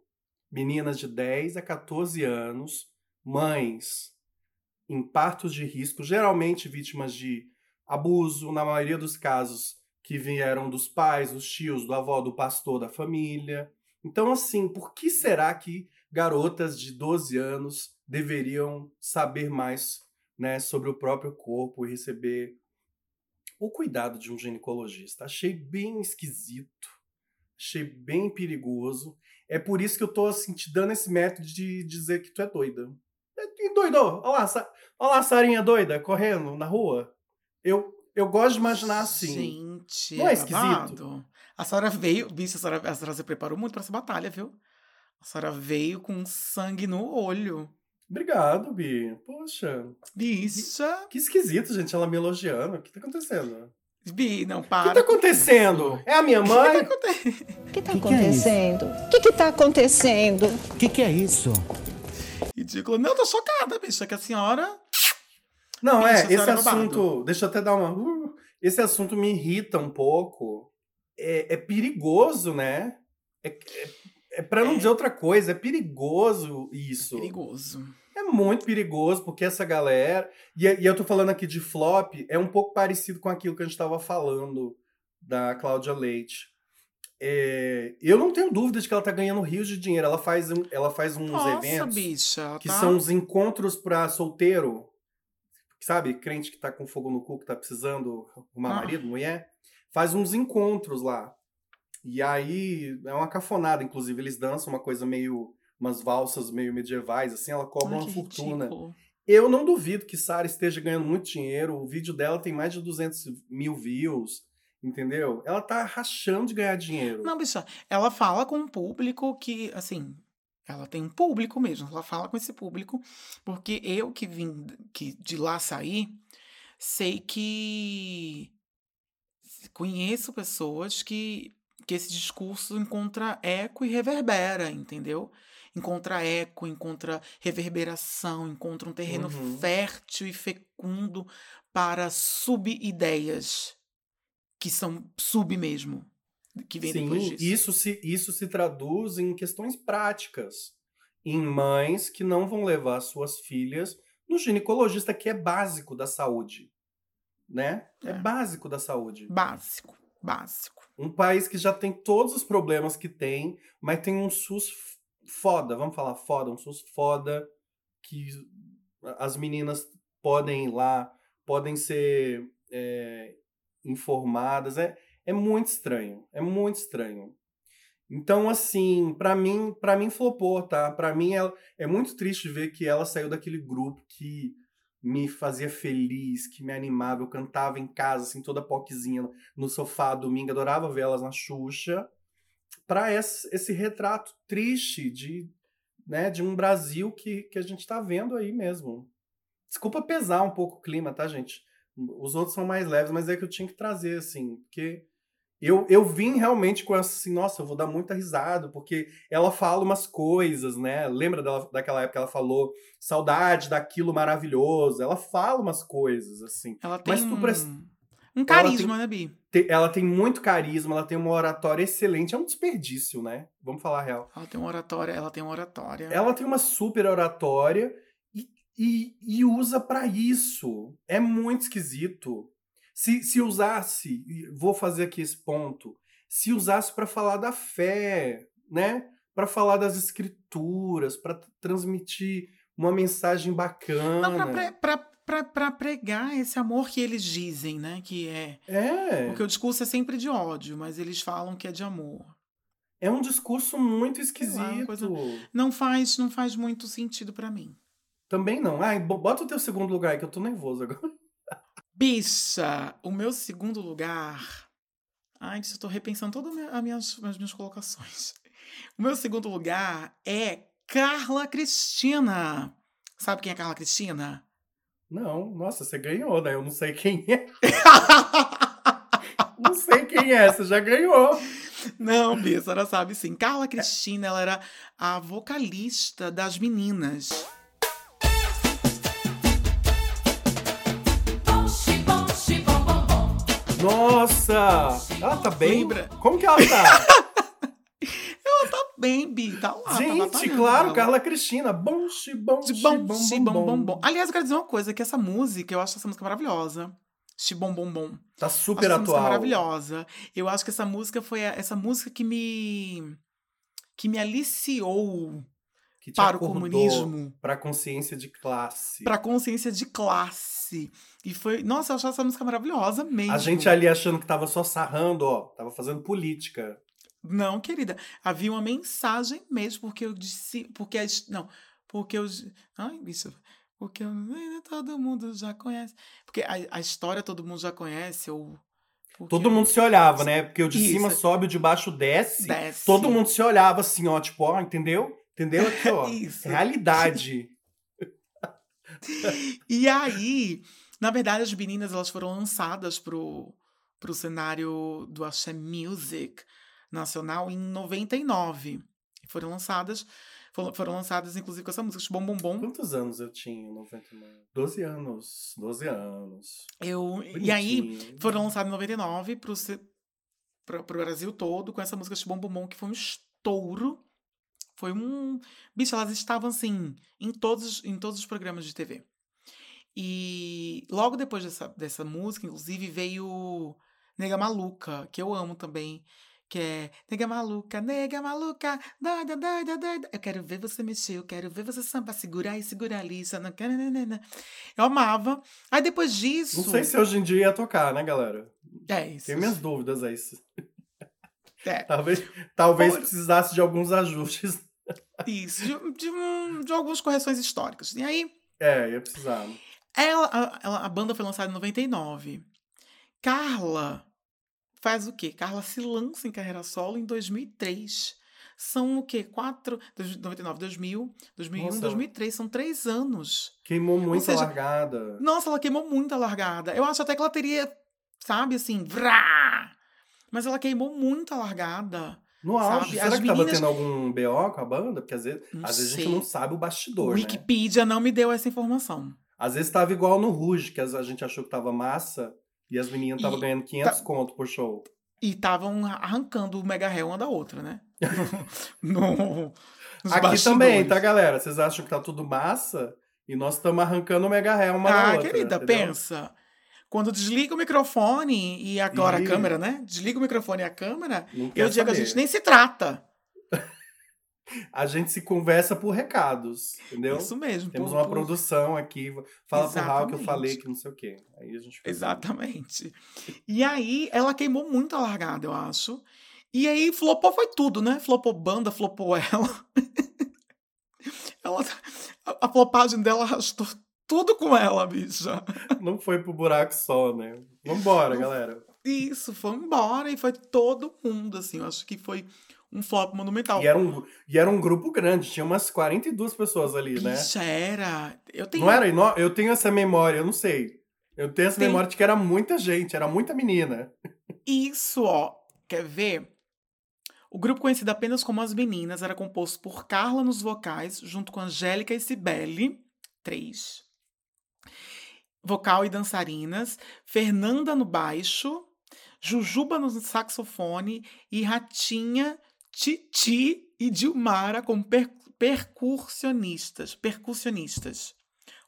Meninas de 10 a 14 anos, mães em partos de risco, geralmente vítimas de abuso, na maioria dos casos que vieram dos pais, dos tios, do avó, do pastor da família. Então, assim, por que será que garotas de 12 anos deveriam saber mais né, sobre o próprio corpo e receber o cuidado de um ginecologista? Achei bem esquisito, achei bem perigoso. É por isso que eu tô assim, te dando esse método de dizer que tu é doida. É doido! Olha lá, Sa- olha lá a Sarinha doida correndo na rua. Eu, eu gosto de imaginar assim. Gente, Não é esquisito? babado. A senhora veio, bicho, a senhora, a senhora se preparou muito pra essa batalha, viu? A senhora veio com sangue no olho. Obrigado, Bi. Poxa, Bicha. que esquisito, gente, ela me elogiando. O que tá acontecendo? Bi, não, O que para. tá acontecendo? É a minha mãe? O que está Que que é acontecendo? O que está acontecendo? O que, que é isso? Ridículo. Não, tô chocada, bicha, que a senhora. Não, Bicho, é, esse é assunto. Deixa eu até dar uma. uh, esse assunto me irrita um pouco. É, é perigoso, né? É, é, é para não É. dizer outra coisa, é perigoso isso. Perigoso. É muito perigoso, porque essa galera. E, e eu tô falando aqui de flop, é um pouco parecido com aquilo que a gente tava falando da Cláudia Leite. É, eu não tenho dúvida de que ela tá ganhando rios de dinheiro. Ela faz, um- ela faz uns Nossa, eventos bicha. que tá- são os encontros pra solteiro. Sabe, crente que tá com fogo no cu, que tá precisando arrumar Ah. marido, mulher. Faz uns encontros lá. E aí é uma cafonada, inclusive. Eles dançam uma coisa meio. Umas valsas meio medievais, assim, ela cobra Ai, uma fortuna. ridículo. Eu não duvido que Sara esteja ganhando muito dinheiro. O vídeo dela tem mais de 200 mil views, entendeu? Ela tá rachando de ganhar dinheiro. Não, bicha, ela fala com um público que, assim, ela tem um público mesmo, ela fala com esse público, porque eu que vim que de lá sair, sei que conheço pessoas que, que esse discurso encontra eco e reverbera, entendeu? Encontra eco, encontra reverberação, encontra um terreno Uhum. fértil e fecundo para sub-ideias, que são sub mesmo, que vem depois Sim, disso. isso se, isso se traduz em questões práticas. Em mães que não vão levar suas filhas no ginecologista, que é básico da saúde. Né? É, É. básico da saúde. Básico, básico. Um país que já tem todos os problemas que tem, mas tem um SUS foda, vamos falar foda, um SUS foda, que as meninas podem ir lá, podem ser é, informadas. É, é muito estranho, é muito estranho. Então, assim, pra mim, para mim flopou, tá? Pra mim é, é muito triste ver que ela saiu daquele grupo que me fazia feliz, que me animava. Eu cantava em casa, assim, toda poquezinha no sofá domingo, adorava ver elas na Xuxa, para esse, esse retrato triste de, né, de um Brasil que, que a gente tá vendo aí mesmo. Desculpa pesar um pouco o clima, tá, gente? Os outros são mais leves, mas é que eu tinha que trazer, assim, porque eu, eu vim realmente com essa assim, nossa, eu vou dar muita risada, porque ela fala umas coisas, né? Lembra dela, daquela época que ela falou saudade daquilo maravilhoso? Ela fala umas coisas, assim. Ela tem Mas tu um, presta- um carisma, né, Bi? Te- Ela tem muito carisma, ela tem uma oratória excelente, é um desperdício, né? Vamos falar a real. Ela tem uma oratória, ela tem uma oratória. Ela tem uma super oratória e, e, e usa pra isso. É muito esquisito. Se, se usasse, vou fazer aqui esse ponto, se usasse pra falar da fé, né? Pra falar das escrituras, pra transmitir uma mensagem bacana. Não, pra, pra, pra, pra pregar esse amor que eles dizem, né? Que é. É. Porque o discurso é sempre de ódio, mas eles falam que é de amor. É um discurso muito Sei esquisito. coisa- Não faz, não faz muito sentido pra mim. Também não. Ai, bo- bota o teu segundo lugar aí, que eu tô nervoso agora. Bicha, o meu segundo lugar. Ai, eu tô repensando todas as minhas, as minhas colocações. O meu segundo lugar é Carla Cristina. Sabe quem é Carla Cristina? Não, nossa, você ganhou, né? Eu não sei quem é. Não sei quem é, você já ganhou. Não, Bia, a senhora sabe sim. Carla Cristina, ela era a vocalista das meninas. Nossa! Ela tá bem? Lembra? Como que ela tá? Bem, Bi. Tá lá. tá Gente, batalhando claro. Carla Cristina. Bom, xibom, bom, bom, xi, bom, bom, bom. bom. Aliás, eu quero dizer uma coisa, que essa música, eu acho essa música maravilhosa. Xibom, bom, bom. Tá Acho super essa música atual. maravilhosa. Eu acho que essa música foi a- essa música que me que me aliciou Que te para o comunismo, Pra consciência de classe. para a consciência de classe. E foi, nossa, eu achava essa música maravilhosa mesmo. A gente ali achando que tava só sarrando, ó. Tava fazendo política. Não, querida, havia uma mensagem mesmo, porque eu disse, porque a, não, porque eu, ai, bicho, porque eu, todo mundo já conhece, porque a, a história todo mundo já conhece ou porque Todo mundo se olhava, né? Porque o de Isso. cima sobe, o de baixo desce. desce. Todo mundo se olhava assim, ó. Tipo, ó, entendeu? Entendeu aqui, ó. Isso. Realidade. E aí, na verdade, as meninas elas foram lançadas pro, pro cenário do Axé Music nacional em 99. Foram lançadas, foram, foram lançadas inclusive com essa música, Bom Bom Bom. Quantos anos eu tinha em 99? 12 anos. 12 anos. Eu, e aí, foram lançadas em 99 pro, pro, pro Brasil todo com essa música Bom Bom Bom, que foi um estouro. Foi um. Bicho, elas estavam assim em todos, em todos os programas de TV. E logo depois dessa, dessa música, inclusive, veio Nega Maluca, que eu amo também. Que é Nega Maluca, Nega Maluca, doida, doida, doida. Eu quero ver você mexer, eu quero ver você sambar, segurar e segurar ali. não quero- nanana. Eu amava. Aí depois disso. Não sei se hoje em dia ia tocar, né, galera? É isso. Tenho minhas dúvidas aí. É, Talvez, talvez Por- precisasse de alguns ajustes. isso. De, de, de algumas correções históricas. E aí, É, ia precisar. ela, a, a banda foi lançada em 99. Carla faz o quê? Carla se lança em carreira solo em 2003. São o quê? Quatro. dois- 99, 2000, 2001, Nossa. 2003. São três anos. Queimou muito seja, a largada. Nossa, ela queimou muito a largada. Eu acho até que ela teria, sabe, assim, vrá! Mas ela queimou muito a largada. No auge, será as que tava meninas- tendo algum BO com a banda? Porque às vezes, Não às vezes a gente não sabe o bastidor, né? Wikipedia não me deu essa informação. Às vezes tava igual no Ruge, que a gente achou que tava massa e as meninas estavam E ganhando 500 tá- conto por show. E estavam arrancando o mega réu uma da outra, né? no, Aqui bastidores. também, tá, galera? Vocês acham que tá tudo massa? E nós estamos arrancando o mega réu uma da Ah, outra. querida, entendeu? pensa. Quando desliga o microfone e agora Ih. a câmera, né? Desliga o microfone e a câmera, eu digo, a saber. gente nem se trata. A gente se conversa por recados, entendeu? Isso mesmo. Temos por- uma por- produção aqui. Fala pro Raul que eu Exatamente. falei que não sei o quê. Aí a gente faz- Exatamente. E aí, ela queimou muito a largada, eu acho. E aí, flopou foi tudo, né? Flopou banda, flopou ela. ela a, a flopagem dela arrastou tudo com ela, bicha. Não foi pro buraco só, né? Vambora, Não- galera. Isso, foi embora e foi todo mundo, assim. Eu acho que foi um flop monumental. E era, um, e era um grupo grande, tinha umas 42 pessoas ali, né? Bicha, era. Eu tenho. Não era? Eu tenho essa memória, eu não sei. Eu tenho essa Tem- memória de que era muita gente, era muita menina. Isso, ó. Quer ver? O grupo conhecido apenas como As Meninas era composto por Carla nos vocais, junto com Angélica e Cibele, três. Vocal e dançarinas, Fernanda no baixo, Jujuba no saxofone e Ratinha, Titi e Dilmara como per- percussionistas. Percussionistas.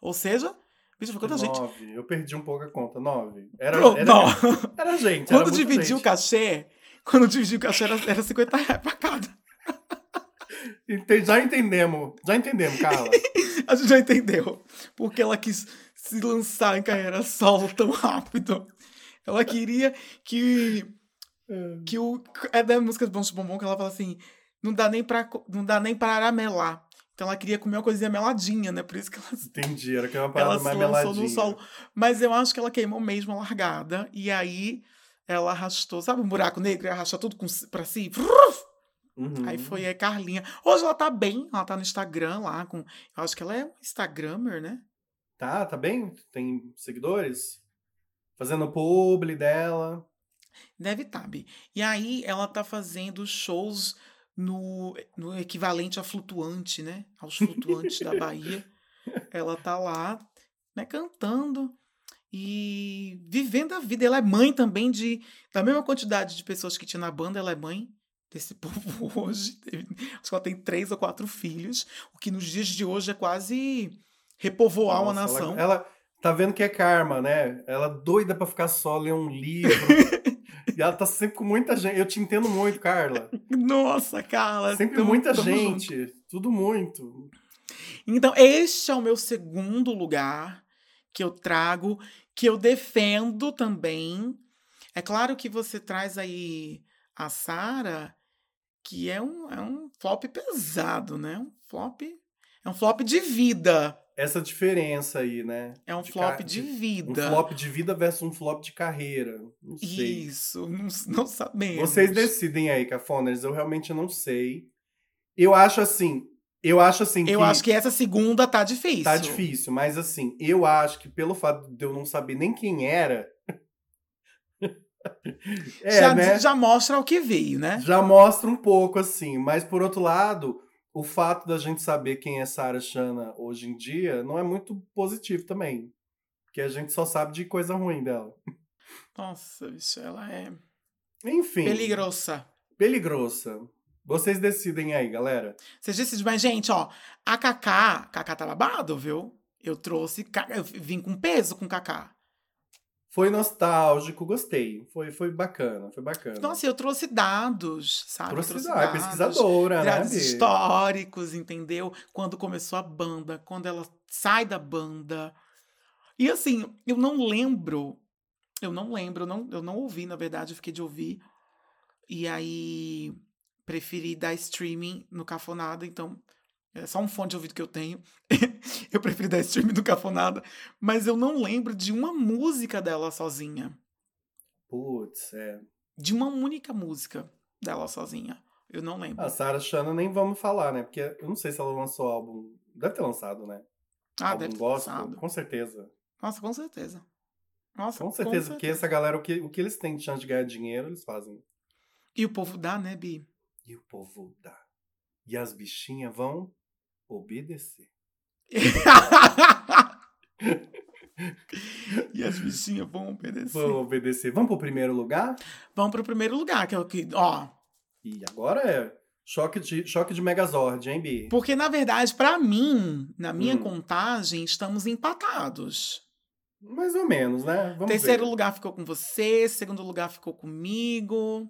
Ou seja, bicho, foi quanta gente. Nove. Eu perdi um pouco a conta. Nove. Era, Pronto, era, não. era gente. era Quando muita dividiu o gente. cachê, quando dividiu o cachê era, era 50 reais pra cada. Já entendemos. Já entendemos, Carla. A gente já entendeu. Porque ela quis se lançar em carreira solo tão rápido. Ela queria que. Que o. É da música do Bom Bombom que ela fala assim: não dá nem pra, não dá nem pra aramelar. Então ela queria comer uma coisinha meladinha, né? Por isso que ela, Entendi. Era que uma ela parada se mais meladinha. no solo. Mas eu acho que ela queimou mesmo a largada. E aí ela arrastou, sabe um buraco negro? E arrasta tudo com, pra si. Uhum. Aí foi a Carlinha. Hoje ela tá bem, ela tá no Instagram lá com. Eu acho que ela é um Instagrammer, né? Tá, tá bem? Tem seguidores? Fazendo publi dela. Deve estar, Bi. E aí ela tá fazendo shows no, no equivalente a flutuante, né? Aos flutuantes da Bahia. Ela tá lá, né, cantando e vivendo a vida. Ela é mãe também de. Da mesma quantidade de pessoas que tinha na banda, ela é mãe desse povo hoje. Acho que ela tem três ou quatro filhos, o que nos dias de hoje é quase repovoar uma Nossa, nação. Ela, ela tá vendo que é karma, né? Ela doida pra ficar só, ler um livro. E ela tá sempre com muita gente. Eu te entendo muito, Carla. Nossa, Carla. Sempre tamo- muita tamo junto. gente. Tudo muito. Então, este é o meu segundo lugar que eu trago, que eu defendo também. É claro que você traz aí a Sara, que é um, é um flop pesado, né? Um flop. É um flop de vida. Essa diferença aí, né? É um De flop ca- de Um vida. flop de vida versus um flop de carreira. Não sei. Isso, não, não sabemos. Vocês decidem aí, Cafoners. Eu realmente não sei. Eu acho assim. Eu acho assim Eu que acho que essa segunda tá difícil. tá difícil, mas assim, eu acho que pelo fato de eu não saber nem quem era. é, já, né? já mostra o que veio, né? Já mostra um pouco assim, mas por outro lado, o fato da gente saber quem é Sarah Shana hoje em dia não é muito positivo também. Porque a gente só sabe de coisa ruim dela. Nossa, bicho, ela é Enfim. peligrosa. Peligrosa. Vocês decidem aí, galera. Vocês decidem, mas, gente, ó, a Kaká, Kaká tá babado, viu? Eu trouxe, eu vim com peso com Kaká. Foi nostálgico, gostei. Foi, foi bacana, foi bacana. Nossa, eu trouxe dados, sabe? Eu Trouxe trouxe da- é pesquisadora, né? dados Bi? históricos, entendeu? Quando começou a banda, quando ela sai da banda. E assim, eu não lembro, eu não lembro, eu não, eu não ouvi, na verdade, eu fiquei de ouvir. E aí preferi dar streaming no Cafonada, então é só um fone de ouvido que eu tenho. eu preferi dar streaming no Cafonada, mas eu não lembro de uma música dela sozinha. Putz, é. De uma única música dela sozinha. Eu não lembro. A Sarah Shana nem vamos falar, né? Porque eu não sei se ela lançou álbum. Deve ter lançado, né? ah, álbum deve ter gospel, lançado. com certeza. Nossa, com certeza. Nossa, Com certeza, porque essa galera, o que, o que eles têm de chance de ganhar dinheiro, eles fazem. E o povo dá, né, Bi? E o povo dá. E as bichinhas vão obedecer. e as bichinhas vão obedecer. Vão obedecer. Vamos pro primeiro lugar? Vamos pro primeiro lugar, que é o que. Ó. E agora é choque de, choque de Megazord, hein, Bi? Porque, na verdade, pra mim, na minha Hum. contagem, estamos empatados. Mais ou menos, né? Vamos Terceiro ver. lugar ficou com você, segundo lugar ficou comigo.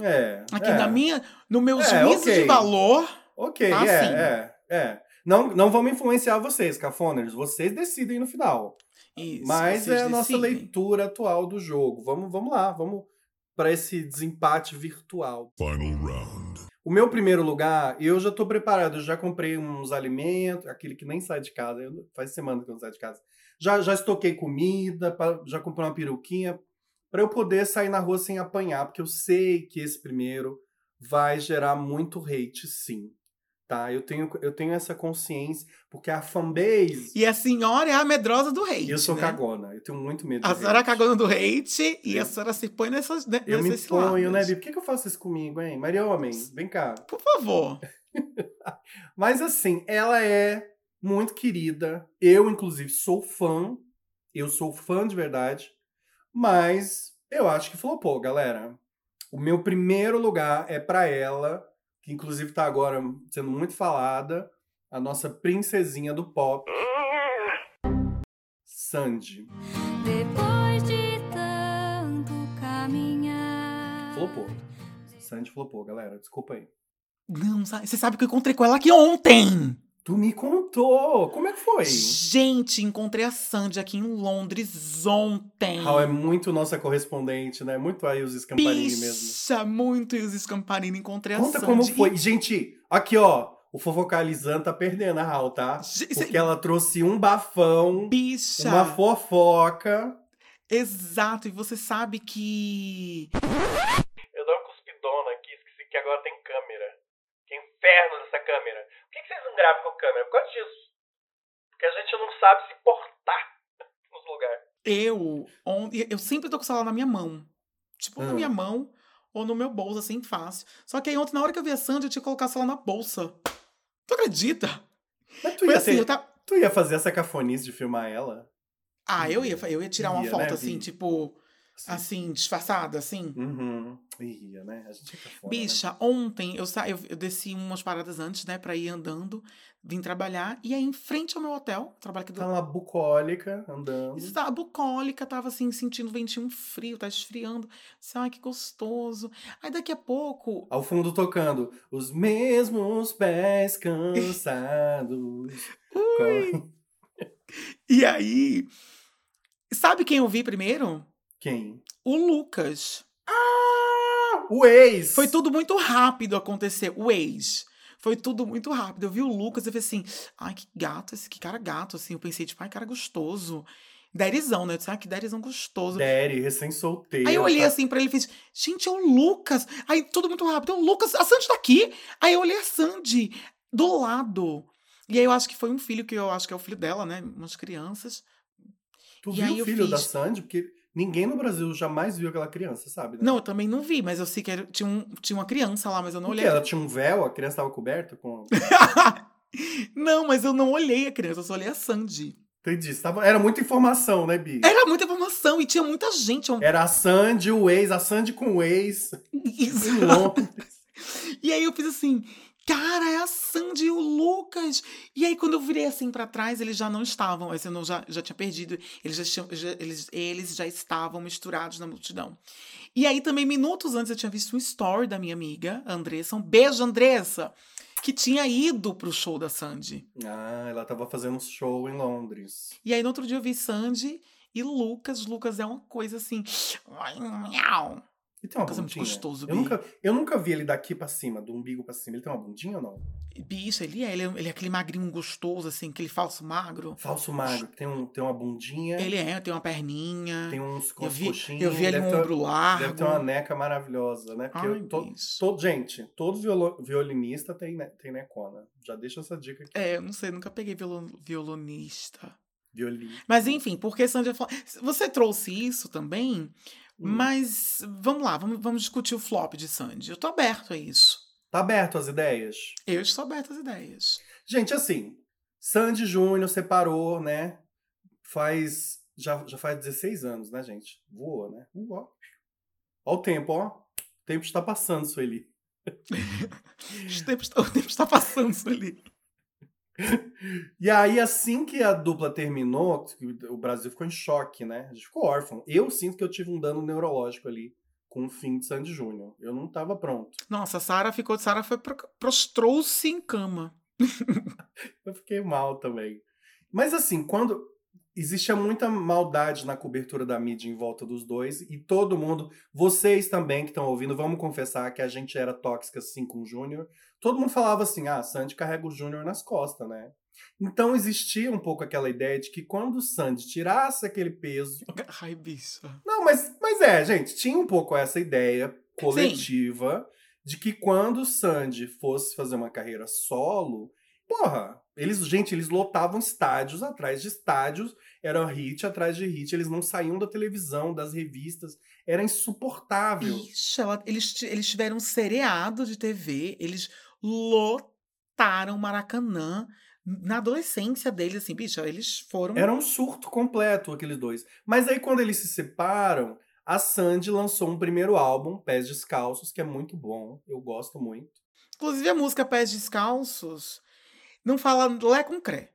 É. Aqui é. na minha, no meu É, juízo ok. de valor, Ok, Tá é, assim. é, é. Não, não vamos influenciar vocês, cafoners. Vocês decidem no final. isso, Mas é a nossa decidem. leitura atual do jogo. Vamos, vamos lá, vamos para esse desempate virtual. Final round. O meu primeiro lugar, eu já tô preparado. Eu já comprei uns alimentos, aquele que nem sai de casa. eu- faz semana que eu não saio de casa. Já, já estoquei comida, pra- já comprei uma peruquinha para eu poder sair na rua sem apanhar, porque eu sei que esse primeiro vai gerar muito hate, sim. Tá? Eu tenho, eu tenho essa consciência, porque a fanbase. E a senhora é a medrosa do hate. eu sou né? cagona, eu tenho muito medo A senhora é cagona do hate e Eu- a senhora se põe nessas. ne- Eu me ponho, né. Bi? Por que, que eu faço isso comigo, hein? Maria Homem, vem cá. Por favor. Mas assim, ela é muito querida. Eu, inclusive, sou fã. Eu sou fã de verdade. Mas eu acho que flopou, galera. O meu primeiro lugar é pra ela, que inclusive tá agora sendo muito falada, a nossa princesinha do pop, Sandy. Depois de tanto caminhar. Flopou. Sandy flopou, galera. Desculpa aí. Não, sabe- você sabe que eu encontrei com ela aqui ontem. Tu me contou! Como é que foi? Gente, encontrei a Sandy aqui em Londres ontem. Raul é muito nossa correspondente, né? Muito aí os Scamparini mesmo. Bicha, muito e os Scamparini. Encontrei a Conta Sandy. como foi. e- Gente, aqui ó, o fofocalizando tá perdendo a Raul, tá? Ge- Porque ela trouxe um bafão, Bicha. uma fofoca. Exato, e você sabe que. Eu dou uma cuspidona aqui, esqueci que agora tem câmera. Que inferno dessa câmera. Por que, que vocês não gravam com câmera? Por causa disso. Porque a gente não sabe se portar nos lugares. Eu, onde, eu sempre tô com o celular na minha mão. Tipo, na Ah. minha mão ou no meu bolso, assim, fácil. Só que aí ontem, na hora que eu vi a Sandy, eu tinha que colocar o celular na bolsa. Tu acredita? Mas tu Foi ia, assim, ter- eu tava. tu ia fazer essa cafonice de filmar ela? Ah, eu ia, eu ia tirar uma Ia, foto né, assim, Vi? Tipo, Assim, disfarçada, assim. Uhum. Ia, né? A gente fica fora, né? Bicha, ontem eu, sa... eu, desci umas paradas antes, né, pra ir andando, vim trabalhar, e aí em frente ao meu hotel, trabalho aqui do Tá uma bucólica andando. Estava bucólica, tava assim, sentindo ventinho frio, tá esfriando. Disse, Ai, que gostoso. Aí daqui a pouco. Ao fundo tocando os mesmos pés cansados. Com- E aí. Sabe quem eu vi primeiro? Quem? O Lucas. O ex! Foi tudo muito rápido acontecer. O ex. Foi tudo muito rápido. Eu vi o Lucas e falei assim: ai, que gato, esse que cara gato, assim. Eu pensei, tipo, ai, cara gostoso. Derizão, né? Eu disse, ai, que derizão gostoso. Daddy, recém-solteiro. Aí eu olhei tá- assim pra ele e fiz, gente, é o Lucas. Aí tudo muito rápido, é o Lucas, a Sandy tá aqui. Aí eu olhei a Sandy do lado. E aí eu acho que foi um filho, que eu acho que é o filho dela, né? Umas crianças. Tu E viu o filho da fiz- Sandy? Porque ninguém no Brasil jamais viu aquela criança, sabe? né? Não, eu também não vi, mas eu sei que era- tinha, um, tinha uma criança lá, mas eu não olhei. ela tinha um véu, a criança tava coberta com. não, mas eu não olhei a criança, eu só olhei a Sandy. Entendi. Tava... Era muita informação, né, Bi? Era muita informação e tinha muita gente. um- Era a Sandy, o ex, a Sandy com o ex. Isso. E aí eu fiz assim, cara, é a Sandy e o Lucas. E aí quando eu virei assim pra trás, eles já não estavam, assim, eu não, já, já tinha perdido, eles já, tinham- já- eles, eles já estavam misturados na multidão. E aí também, minutos antes, eu tinha visto um story da minha amiga, Andressa, um beijo, Andressa, que tinha ido pro show da Sandy. Ah, ela tava fazendo um show em Londres. E aí no outro dia eu vi Sandy e Lucas. Lucas é uma coisa assim. miau. E tem uma muito bundinha? gostoso, eu nunca, eu nunca vi ele daqui pra cima, do umbigo pra cima. Ele tem uma bundinha ou não? Bicho, ele é, ele é, ele é aquele magrinho gostoso, assim, aquele falso magro. Falso magro, que tem, um, tem uma bundinha, Ele é, tem uma perninha. tem uns, eu uns vi, coxinhos. eu vi deve um ombro largo. Deve ter uma neca maravilhosa, né? Porque Ai, eu, to- todo, gente, todo violo- violinista tem, ne- tem necona. Já deixa essa dica aqui. É, eu não sei, nunca peguei violon- violonista. Violino. Mas enfim, porque Sandy falou. Você trouxe isso também, Hum. mas vamos lá, vamos, vamos discutir o flop de Sandy. Eu tô aberto a isso. Tá aberto as ideias? Eu estou aberto às ideias. Gente, assim, Sandy Júnior separou, né? Faz. Já, já faz 16 anos, né, gente? Voa, né? Uh, ó. O tempo, ó. O tempo está passando, Sueli. Os tempos- O tempo está passando ali. E aí, assim que a dupla terminou, o Brasil ficou em choque, né? A gente ficou órfão. Eu sinto que eu tive um dano neurológico ali com o fim de Sandy Júnior. Eu não tava pronto. Nossa, a Sara ficou. Sara foi pro- prostrou-se em cama. Eu fiquei mal também. Mas assim, quando existia muita maldade na cobertura da mídia em volta dos dois e todo mundo, vocês também que estão ouvindo, vamos confessar que a gente era tóxica assim com o Júnior. Todo mundo falava assim: "Ah, Sandy carrega o Júnior nas costas, né?" Então existia um pouco aquela ideia de que quando o Sandy tirasse aquele peso, Ai, bicha. não, mas, mas é, gente, tinha um pouco essa ideia coletiva de que quando o Sandy fosse fazer uma carreira solo, porra, eles, gente, eles lotavam estádios atrás de estádios, era hit atrás de hit, eles não saíam da televisão, das revistas, era insuportável. Bicha, ela- eles, eles tiveram um seriado de TV, eles lotaram o Maracanã na adolescência deles, assim, bicha, eles foram. Era um surto completo aqueles dois. Mas aí quando eles se separam, a Sandy lançou um primeiro álbum, Pés Descalços, que é muito bom, eu gosto muito. Inclusive a música Pés Descalços não fala lé com cré.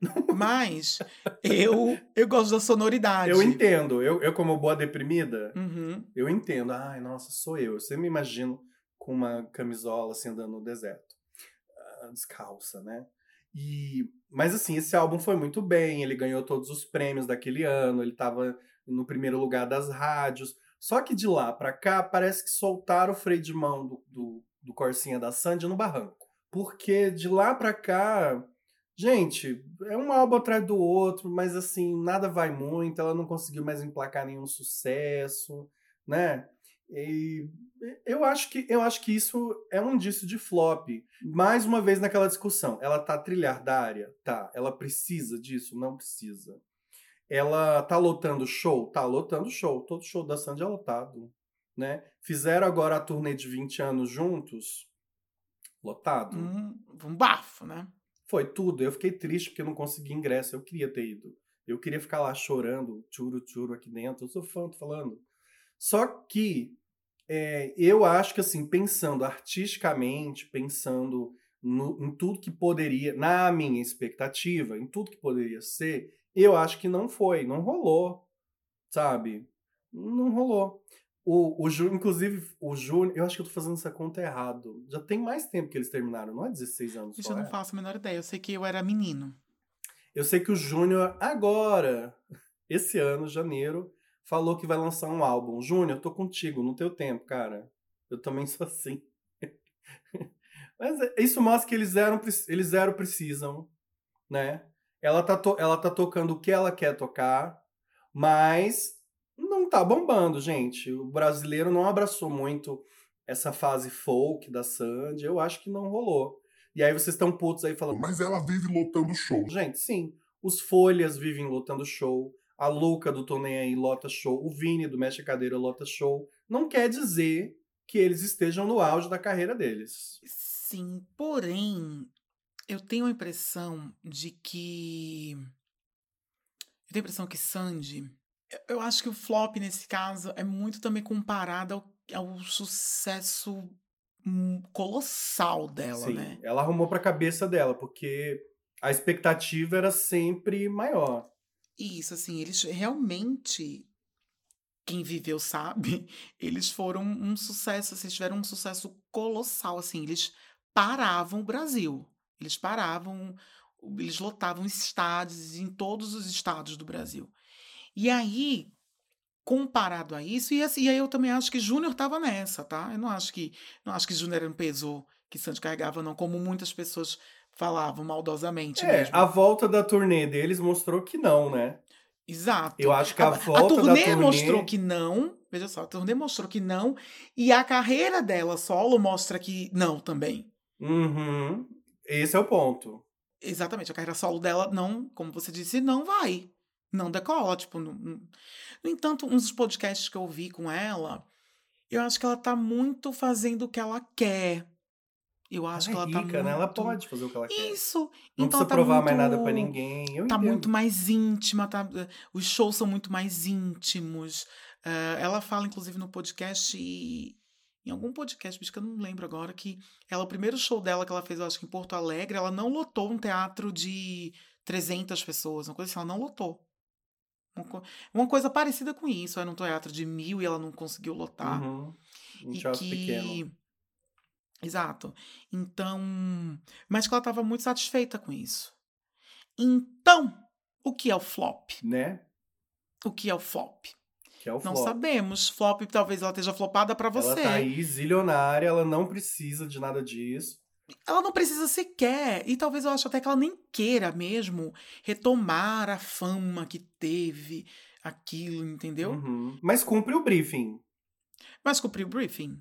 Mas eu, eu gosto da sonoridade. Eu entendo, eu, eu como boa deprimida, Uhum. Eu entendo. Ai, nossa, sou eu. Eu sempre me imagino com uma camisola assim andando no deserto. Ah, Descalça, né? E, mas assim, esse álbum foi muito bem. Ele ganhou todos os prêmios daquele ano. Ele tava no primeiro lugar das rádios. Só que de lá pra cá, parece que soltaram o freio de mão do, do, do Corsinha da Sandy no barranco. Porque de lá pra cá, gente, é um álbum atrás do outro, mas assim, nada vai muito. Ela não conseguiu mais emplacar nenhum sucesso, né? E eu acho que eu acho que isso é um indício de flop. Mais uma vez naquela discussão, ela tá trilhardária? Tá. Ela precisa disso? Não precisa. Ela tá lotando show? Tá lotando show. Todo show da Sandy é lotado, né? Fizeram agora a turnê de 20 anos juntos. Lotado. Um, um bafo, né? Foi tudo. Eu fiquei triste porque não consegui ingresso. Eu queria ter ido. Eu queria ficar lá chorando, tchuro, tchuro aqui dentro. Eu sou fã, tô falando. Só que é, eu acho que, assim, pensando artisticamente, pensando no- em tudo que poderia, na minha expectativa, em tudo que poderia ser, eu acho que não foi, não rolou, sabe? Não rolou. O, o Júnior, inclusive, o Júnior, eu acho que eu tô fazendo essa conta errado. Já tem mais tempo que eles terminaram, não é 16 anos só, eu não é? faço a menor ideia. Eu sei que eu era menino. Eu sei que o Júnior, agora, esse ano, janeiro, falou que vai lançar um álbum. Júnior, eu tô contigo, no teu tempo, cara. Eu também sou assim. Mas é- isso mostra que eles eram, eles eram precisam, né? Ela tá, ela tá tocando o que ela quer tocar, mas não tá bombando, gente. O brasileiro não abraçou muito essa fase folk da Sandy. Eu acho que não rolou. E aí vocês estão putos aí falando, Mas ela vive lotando show. Gente, sim. Os Folhas vivem lotando show. A Luca do Tô Nem Aí lota show. O Vini do Mexe a Cadeira lota show. Não quer dizer que eles estejam no auge da carreira deles. Sim, porém, eu tenho a impressão de que. Eu tenho a impressão que Sandy. Eu- acho que o flop nesse caso é muito também comparado ao, ao sucesso hum, colossal dela, sim. né? Ela arrumou pra cabeça dela, porque a expectativa era sempre maior. Isso, assim, eles realmente. Quem viveu sabe, eles foram um sucesso, assim, eles tiveram um sucesso colossal, assim, eles paravam o Brasil. Eles paravam, eles lotavam estádios em todos os estados do Brasil. E aí, comparado a isso, e, assim, e aí eu também acho que Júnior estava nessa, tá? Eu não acho que não acho que Júnior era um peso que Santos carregava, não, como muitas pessoas falavam maldosamente É, mesmo. a volta da turnê deles mostrou que não, né? Exato. Eu acho que a, A, a volta da turnê turnê... mostrou que não. Veja só, a turnê mostrou que não. E a carreira dela solo mostra que não também. Uhum. Esse é o ponto. Exatamente, a carreira solo dela não, como você disse, não vai. Não decola. Tipo, não- não- No entanto, uns dos podcasts que eu ouvi com ela, eu acho que ela tá muito fazendo o que ela quer. Eu acho ela é que ela rica, tá né? Ela muito- pode fazer o que ela quer. Isso. Não então precisa tá provar mais muito- nada pra ninguém. Eu tá entendo. muito mais íntima, tá, os shows são muito mais íntimos. Eh, ela fala, inclusive, no podcast, e- em algum podcast, bicho, que eu não lembro agora, que ela, o primeiro show dela que ela fez, eu acho que em Porto Alegre, ela não lotou um teatro de 300 pessoas, uma coisa assim, ela não lotou. Uma, uma coisa parecida com isso, era um teatro de mil e ela não conseguiu lotar. Uhum. Um E que. pequeno. Exato. Então. Mas que ela estava muito satisfeita com isso. Então, o que é o flop? Né? O que é o flop? Que é o Não flop. sabemos. Flop, talvez ela esteja flopada para você. Ela tá aí zilionária, ela não precisa de nada disso. Ela não precisa sequer. E talvez eu acho até que ela nem queira mesmo retomar a fama que teve aquilo, entendeu? Uhum. Mas cumpre o briefing. Mas cumpriu o briefing.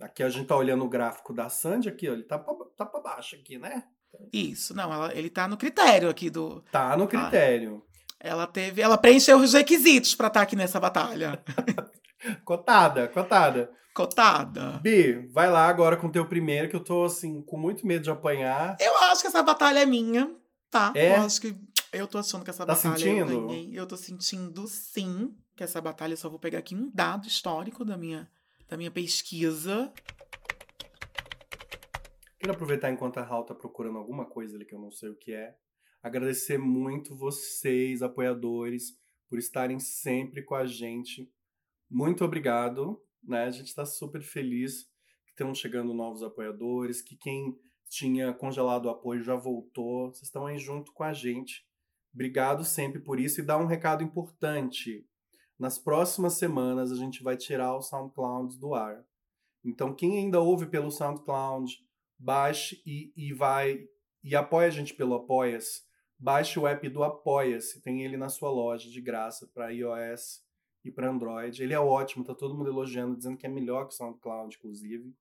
Aqui a gente tá olhando o gráfico da Sandy aqui, ó, ele tá pra, tá pra baixo aqui, né? Isso. Não, ela, ele tá no critério aqui do. Tá no critério. Ela teve. Ela preencheu os requisitos para estar aqui nessa batalha. Cotada, cotada. Cotada. B, vai lá agora com o teu primeiro, que eu tô, assim, com muito medo de apanhar. Eu acho que essa batalha é minha, tá? É? Eu acho que. Eu tô achando que essa Tá batalha sentindo? eu ganhei. Eu tô sentindo sim que essa batalha eu só vou pegar aqui um dado histórico da minha, da minha pesquisa. Quero aproveitar enquanto a Raul tá procurando alguma coisa ali que eu não sei o que é. Agradecer muito vocês, apoiadores, por estarem sempre com a gente. Muito obrigado, né? A gente está super feliz que estão chegando novos apoiadores, que quem tinha congelado o apoio já voltou. Vocês estão aí junto com a gente. Obrigado sempre por isso e dá um recado importante. Nas próximas semanas a gente vai tirar o SoundCloud do ar. Então quem ainda ouve pelo SoundCloud, baixe e, e vai e apoia a gente pelo Apoia-se. Baixe o app do Apoia-se, tem ele na sua loja de graça para iOS e para Android. Ele é ótimo, tá todo mundo elogiando, dizendo que é melhor que o SoundCloud, inclusive.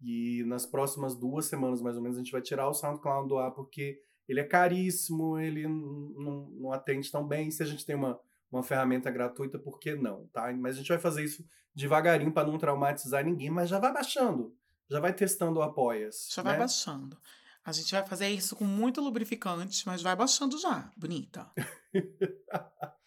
E nas próximas duas semanas, mais ou menos, a gente vai tirar o SoundCloud do ar, porque ele é caríssimo, ele não, não atende tão bem. Se a gente tem uma, uma ferramenta gratuita, por que não, tá? Mas a gente vai fazer isso devagarinho para não traumatizar ninguém, mas já vai baixando. Já vai testando o Apoia-se. Já vai né? baixando. A gente vai fazer isso com muito lubrificante, mas vai baixando já. Bonita.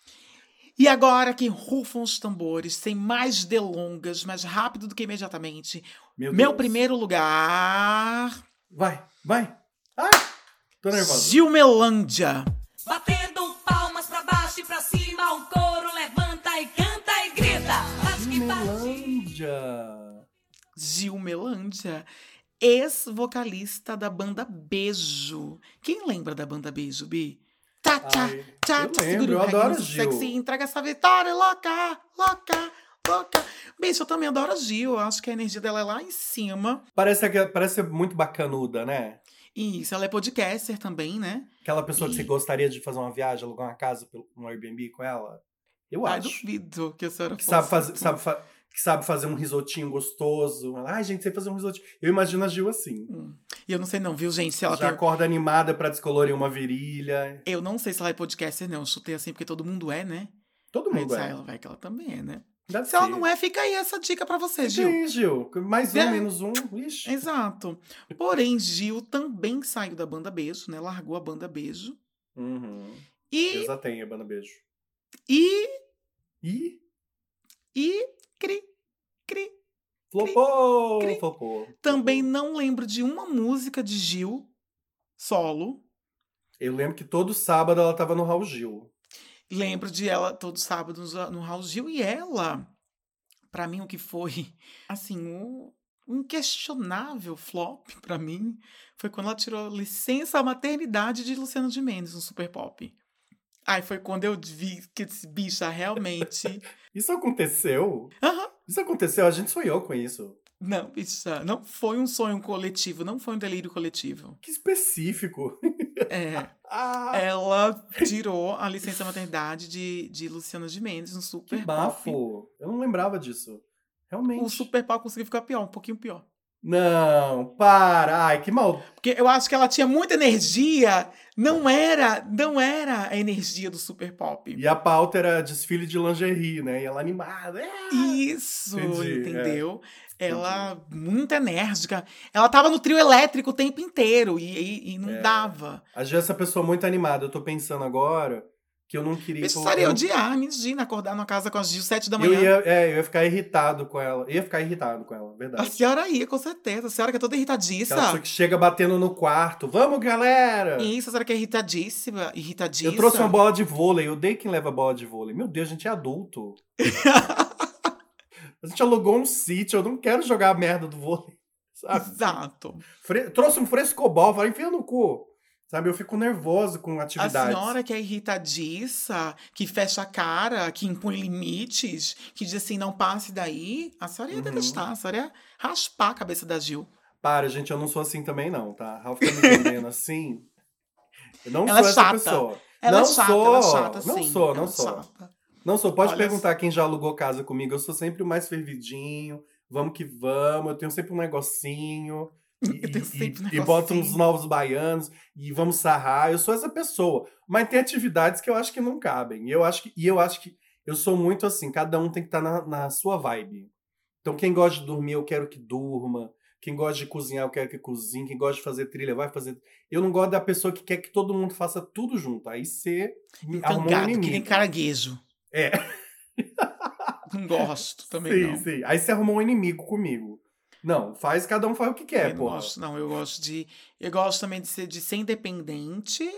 E agora que rufam os tambores, sem mais delongas, mais rápido do que imediatamente, Meu, meu primeiro lugar. Vai, vai. Ai, tô nervosa. Gilmelândia. Batendo palmas pra baixo e pra cima, o coro levanta e canta e grita. Gilmelândia. Gilmelândia, ex-vocalista da banda Beijo. Quem lembra da banda Beijo, Bi? Tchá, tchá, Ai, tchá, segura eu adoro Gil. Sexy, entrega essa vitória, louca, louca, louca. Bicho, eu também adoro a Gil. Eu acho que a energia dela é lá em cima. Parece, que- parece ser muito bacanuda, né? E isso, ela é podcaster também, né? Aquela pessoa que você E- gostaria de fazer uma viagem, alugar uma casa um Airbnb com ela. Eu Ai, acho. duvido que a senhora Que fosse. sabe, fazer, sabe, fa- que sabe fazer um risotinho gostoso. Ai, gente, sei fazer um risotinho. Eu imagino a Gil assim. Hum. E eu não sei não, viu, gente? Se ela Já tem... acorda animada pra descolorir uma virilha. Eu não sei se ela é podcaster, não. Eu chutei assim, porque todo mundo é, né? Todo Aí mundo disse, ah, é. ela vai que ela também é, né? Deve Se ela ser. não é, fica aí essa dica pra você, Gil. Sim, Gil. Mais um, É. menos um. Ixi. Exato. Porém, Gil também saiu da banda Beijo, né? Largou a banda Beijo. Uhum. E, Deus a tenha, banda beijo. e, E e, cri, cri. flopou, cri. flopou. Também não lembro de uma música de Gil solo. Eu lembro que todo sábado ela tava no Raul Gil. Lembro de ela todo sábado no, Raul Gil. E ela, pra mim, o que foi, assim, um, um inquestionável flop pra mim foi quando ela tirou licença à maternidade de Luciano de Mendes no Super Pop. Aí foi quando eu vi que esse bicha realmente. Isso aconteceu? Aham. Isso aconteceu? A gente sonhou com isso. Não, bicha, não foi um sonho coletivo, não foi um delírio coletivo. Que específico. É, Ah, ela tirou a licença maternidade de, de Luciano de Mendes no que Super Pop. bafo. Eu não lembrava disso. Realmente. O Super Pop conseguiu ficar pior, um pouquinho pior. Não, para. Ai, que mal. Porque eu acho que ela tinha muita energia. Não era, não era a energia do Super Pop. E a pauta era desfile de lingerie, né? E ela animada. É. Isso, Entendi, entendeu? Ela muito enérgica. Ela tava no trio elétrico o tempo inteiro e, e- e não É. dava. Gia é essa pessoa muito animada. Eu tô pensando agora que eu não queria. Precisaria eu, odiar, imagina, acordar numa casa com as Gil sete da eu manhã. ia, é, eu ia ficar irritado com ela. Eu ia ficar irritado com ela, A verdade. senhora ia, com certeza. A senhora que é toda irritadiça. Pessoa que chega batendo no quarto. Vamos, galera! Isso, a senhora que é irritadíssima, irritadiça. Eu trouxe uma bola de vôlei. Eu odeio quem leva bola de vôlei. Meu Deus, a gente é adulto. a gente alugou um sítio. Eu não quero jogar a merda do vôlei. Sabe? Exato. Fre- trouxe um frescobol. Falei, enfia no cu. Sabe? Eu fico nervoso com A atividades. senhora que é irritadiça, que fecha a cara, que impõe limites, que diz assim, não passe daí, a senhora ia Uhum. detestar, a senhora ia raspar a cabeça da Gil. Para, gente, eu não sou assim também, não, tá? Ralph tá me vendendo assim. Eu não Ela sou é essa chata. pessoa. Ela não é chata, sou. ela é chata, Não sim. sou, não ela é sou. chata. Não sou. Pode Olha perguntar quem já alugou casa comigo. Eu sou sempre o mais fervidinho. Vamos que vamos. Eu tenho sempre um negocinho. E, sempre e- e boto uns negocinho. novos baianos. E vamos sarrar. Eu sou essa pessoa. Mas tem atividades que eu acho que não cabem. E eu acho que, e eu, acho que eu sou muito assim. Cada um tem que estar na, na sua vibe. Então, quem gosta de dormir, eu quero que durma. Quem gosta de cozinhar, eu quero que cozinhe. Quem gosta de fazer trilha, vai fazer. Eu não gosto da pessoa que quer que todo mundo faça tudo junto. Aí você arrumou um que nem inimigo. caranguejo. É. Não gosto também sim, não. sim. Aí você arrumou um inimigo comigo. Não, faz, cada um faz o que quer, eu pô. gosto, não, eu gosto de. Eu gosto também de ser, de ser independente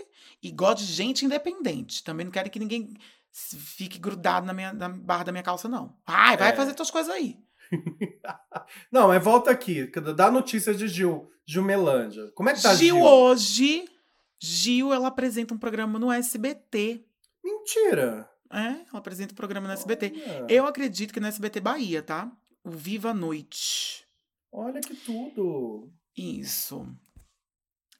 e gosto de gente independente. Também não quero que ninguém fique grudado na, minha, na barra da minha calça, não. Ai, vai É. fazer tuas coisas aí. Não, mas volta aqui. Dá notícia de Gil. Gil Melândia. Como é que tá Gil? Gil hoje. Gil, ela apresenta um programa no SBT. Mentira. É, ela apresenta um programa no SBT. Olha, Eu acredito que no SBT Bahia, tá? O Viva a Noite. Olha que tudo. Isso.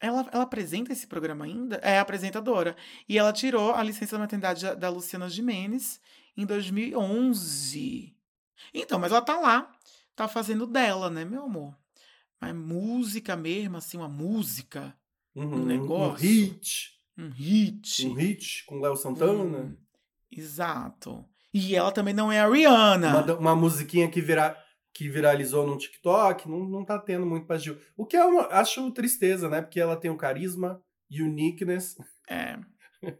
Ela, ela apresenta esse programa ainda? É apresentadora. E ela tirou a licença da maternidade da, da Luciana Gimenez em 2011. Então, mas ela tá lá, tá fazendo dela, né, meu amor? Mas música mesmo, assim, uma música, Uhum, Um negócio. Um hit. um hit. Um hit com Léo Santana. Hum, exato. E ela também não é a Rihanna. Uma, uma musiquinha que, vira, que viralizou no TikTok. Não, não tá tendo muito pra Gil. O que eu acho tristeza, né? Porque ela tem um carisma, uniqueness. É.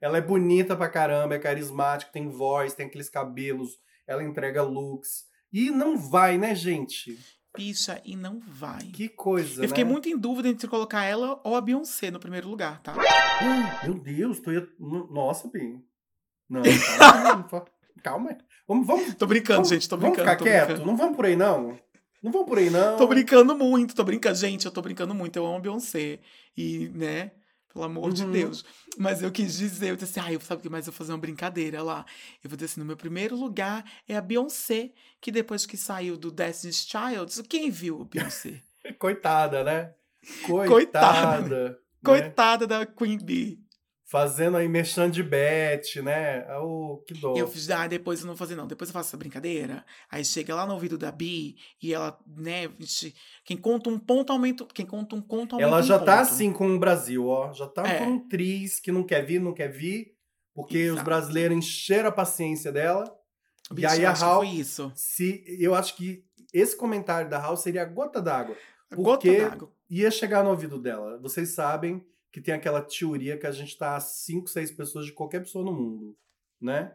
Ela é bonita pra caramba, é carismática, tem voz, tem aqueles cabelos, ela entrega looks. E não vai, né, gente? Bicha, e não vai. Que coisa, Eu fiquei né? muito em dúvida entre colocar ela ou a Beyoncé no primeiro lugar, tá? Ah, Meu Deus, tô... ia- no- Nossa, Bim. Não, calma, calma. Vamos, vamos, Tô brincando, vamos, gente, tô vamos brincando. ficar tô quieto? brincando. Não vamos por aí, não? Não vamos por aí, não? Tô brincando muito, tô brincando. Gente, eu tô brincando muito. Eu amo a Beyoncé. E, né, pelo amor de Uhum. Deus. Mas eu quis dizer, eu disse assim, ah, eu sabe o que mais? Eu vou fazer uma brincadeira lá. Eu vou dizer assim, no meu primeiro lugar é a Beyoncé, que depois que saiu do Destiny's Child, quem viu a Beyoncé? Coitada, né? Coitada. Coitada. né? Coitada da Queen Bee. Fazendo aí mexendo de bet, né? Oh, que dó. Eu fiz, ah, depois eu não vou fazer, não. Depois eu faço essa brincadeira. Aí chega lá no ouvido da Bi e ela, né, vixe, quem conta um ponto aumenta. Quem conta um conto aumenta Ela um já tá ponto. assim com o Brasil, ó. Já tá É. com um triz que não quer vir, não quer vir. Porque os Exato. brasileiros encheram a paciência dela. Bicho, e aí a Hal- foi isso. Se, eu acho que esse comentário da House seria a gota d'água. Porque- Gota d'água. Ia chegar no ouvido dela. Vocês sabem que tem aquela teoria que a gente tá a 5, 6 pessoas de qualquer pessoa no mundo, né?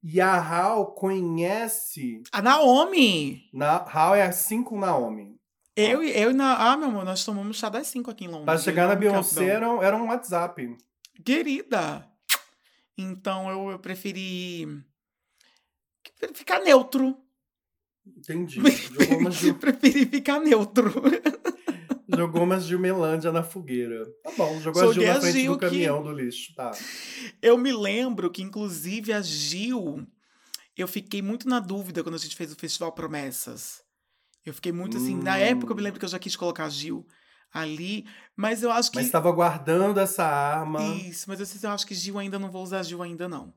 E a Hal conhece. A Naomi! Na, Hal é assim com Naomi. Eu, e- eu e na. Ah, meu amor, nós tomamos chá das 5 aqui em Londres. Pra chegar na Beyoncé era, um- era um WhatsApp. Querida! Então eu, eu preferi. Ficar neutro. Entendi. Preferi ficar neutro. Jogou umas Gilmelândia na fogueira. Tá bom, jogou a Joguei Gil na a frente Gil do que- caminhão do lixo. Tá. Eu me lembro que, inclusive, a Gil. Eu fiquei muito na dúvida quando a gente fez o Festival Promessas. Eu fiquei muito assim. Na Hum. época eu me lembro que eu já quis colocar a Gil ali, mas eu acho que. Mas estava guardando essa arma. Isso, mas eu, sei se eu acho que Gil ainda não vou usar Gil ainda não.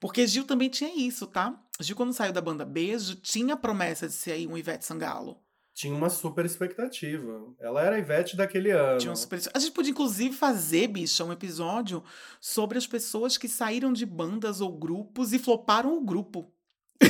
Porque Gil também tinha isso, tá? Gil, quando saiu da banda Beijo, tinha a promessa de ser aí um Ivete Sangalo. Tinha uma super expectativa. Ela era a Ivete daquele ano. Tinha um super... A gente podia, inclusive, fazer, bicha, um episódio sobre as pessoas que saíram de bandas ou grupos e floparam o grupo.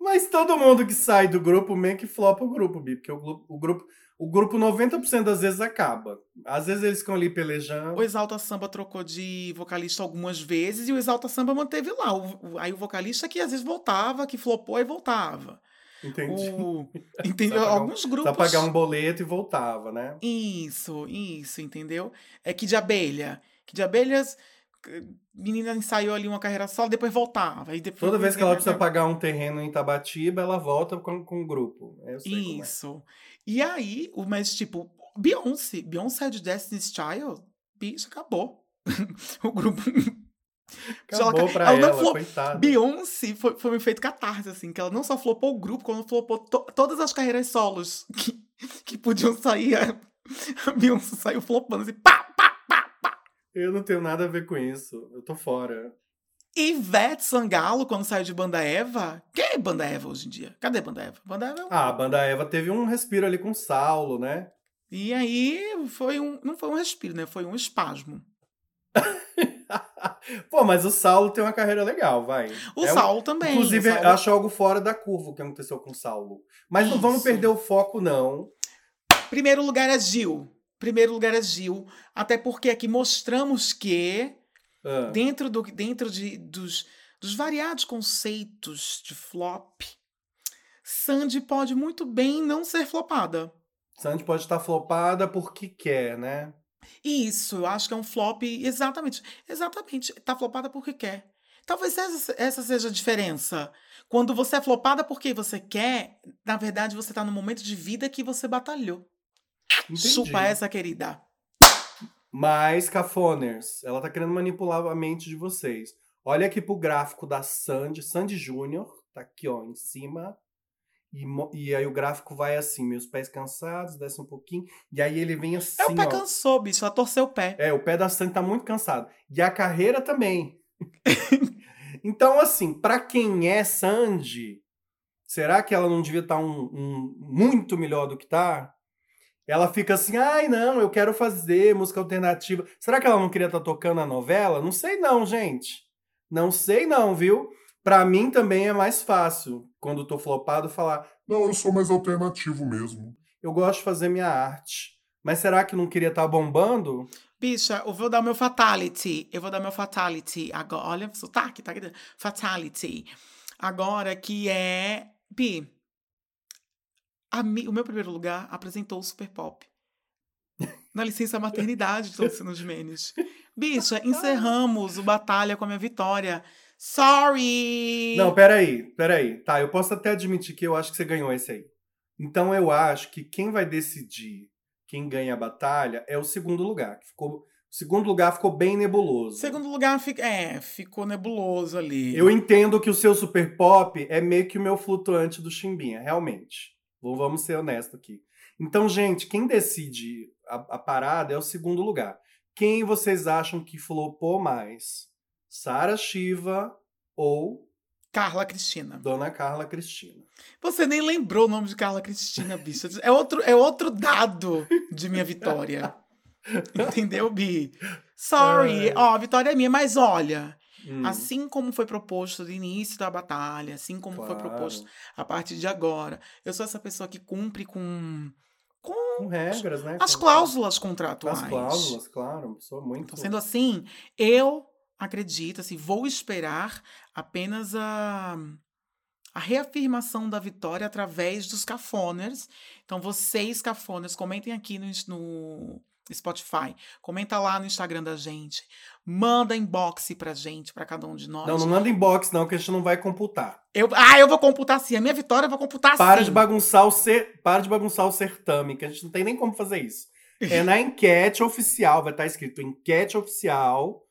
Mas todo mundo que sai do grupo meio que flopa o grupo, Bi, porque o, glu- o grupo, o grupo 90% das vezes acaba. Às vezes eles ficam ali pelejando. O Exalta Samba trocou de vocalista algumas vezes e o Exalta Samba manteve lá. O- o- aí o vocalista que às vezes voltava, que flopou e voltava. Entendi. O... Entendeu? pagar um- Alguns grupos. Só pagar um boleto e voltava, né? Isso, isso, entendeu? É que de abelha. Que de abelhas, menina ensaiou ali uma carreira solo, depois voltava. E depois Toda vez que ela precisa pagar um terreno em Tabatiba, ela volta com, com o grupo. É. Isso. E aí, o mas tipo, Beyoncé, Beyoncé de Destiny's Child, bicho, acabou. o grupo. Acabou ela- pra ela ela, não flop- coitada. Beyoncé foi, foi um efeito catarse, assim, que ela não só flopou o grupo, como flopou to- todas as carreiras solos que, que podiam sair. A, a Beyoncé saiu flopando assim, pá, pá, pá, pá. Eu não tenho nada a ver com isso. Eu tô fora. Ivete Sangalo, quando saiu de Banda Eva. Quem é Banda Eva hoje em dia? Cadê Banda Eva? Banda Eva é um... Ah, a banda Eva teve um respiro ali com o Saulo, né? E aí foi um. Não foi um respiro, né? Foi um espasmo. Pô, mas o Saulo tem uma carreira legal, vai. O É um- Saulo também. Inclusive, Saulo- acho algo fora da curva o que aconteceu com o Saulo. Mas não vamos Isso. perder o foco, não. Primeiro lugar é Gil. Primeiro lugar é Gil. Até porque aqui mostramos que, Ah, dentro, do, dentro de, dos, dos variados conceitos de flop, Sandy pode muito bem não ser flopada. Sandy pode estar flopada porque quer, né? Isso, eu acho que é um flop. Exatamente. Exatamente. Tá flopada porque quer. Talvez essa, essa seja a diferença. Quando você é flopada porque você quer, na verdade você tá no momento de vida que você batalhou. Entendi. Chupa essa, querida. Mas, Cafoners, ela tá querendo manipular a mente de vocês. Olha aqui pro gráfico da Sandy, Sandy Júnior, tá aqui, ó, em cima. E, e aí o gráfico vai assim, meus pés cansados, desce um pouquinho. E aí ele vem assim, É o pé ó. cansou, bicho. Ela torceu o pé. É, o pé da Sandy tá muito cansado. E a carreira também. então, assim, pra quem é Sandy, será que ela não devia estar um, um- muito melhor do que tá? Ela fica assim, ai não, eu quero fazer música alternativa. Será que ela não queria estar tocando a novela? Não sei não, gente. Não sei não, viu? Pra mim também é mais fácil, quando tô flopado, falar, Não, eu sou mais alternativo mesmo. eu gosto de fazer minha arte. Mas será que não queria estar bombando? Bicha, eu vou dar meu fatality. Eu vou dar meu fatality. Agora, olha o sotaque, tá? Fatality. Agora que é. Bi. mi- o meu primeiro lugar apresentou o Super Pop. Na licença maternidade de Luciano Gimenez. Bicha, encerramos o Batalha com a minha vitória. Sorry! Não, peraí, peraí. Tá, eu posso até admitir que eu acho que você ganhou esse aí. Então eu acho que quem vai decidir quem ganha a batalha é o segundo lugar. Que ficou, o segundo lugar ficou bem nebuloso. Segundo lugar, fi- é, ficou nebuloso ali. Eu entendo que o seu super pop é meio que o meu flutuante do Chimbinha, realmente. Vamos ser honestos aqui. Então, gente, quem decide a, a parada é o segundo lugar. Quem vocês acham que flopou mais? Sara Shiva ou Carla Cristina. Dona Carla Cristina? Você nem lembrou o nome de Carla Cristina, bicha. É outro, é outro dado de minha vitória. Entendeu, Bi? Sorry. Ai. Ó, a vitória é minha, mas olha, Hum, assim como foi proposto no início da batalha, assim como foi claro. proposto a partir de agora, eu sou essa pessoa que cumpre com, com Com regras, né? as Com- cláusulas contratuais. as cláusulas, claro. Sou muito. Então, sendo assim, eu acredito, assim, vou esperar apenas a, a reafirmação da vitória através dos cafoners. Então, vocês, cafoners, comentem aqui no, no Spotify, comenta lá no Instagram da gente, manda inbox pra gente, pra cada um de nós. Não, não manda inbox, não, que a gente não vai computar. Eu, ah, eu vou computar sim. A minha vitória eu vou computar Para sim. de bagunçar o ser, para de bagunçar o certame, que a gente não tem nem como fazer isso. É na enquete oficial, vai estar escrito enquete oficial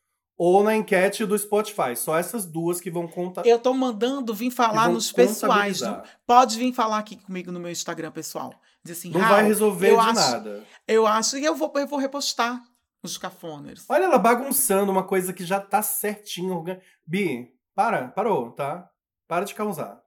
ou na enquete do Spotify. Só essas duas que vão contar. Eu tô mandando vir falar nos pessoais. no- pode vir falar aqui comigo no meu Instagram pessoal. Dizer assim, Não vai resolver de acho- nada. Eu acho e eu vou, eu vou repostar os cafoners. Olha ela bagunçando uma coisa que já tá certinho. organ- Bi, para, parou, tá? Para de causar.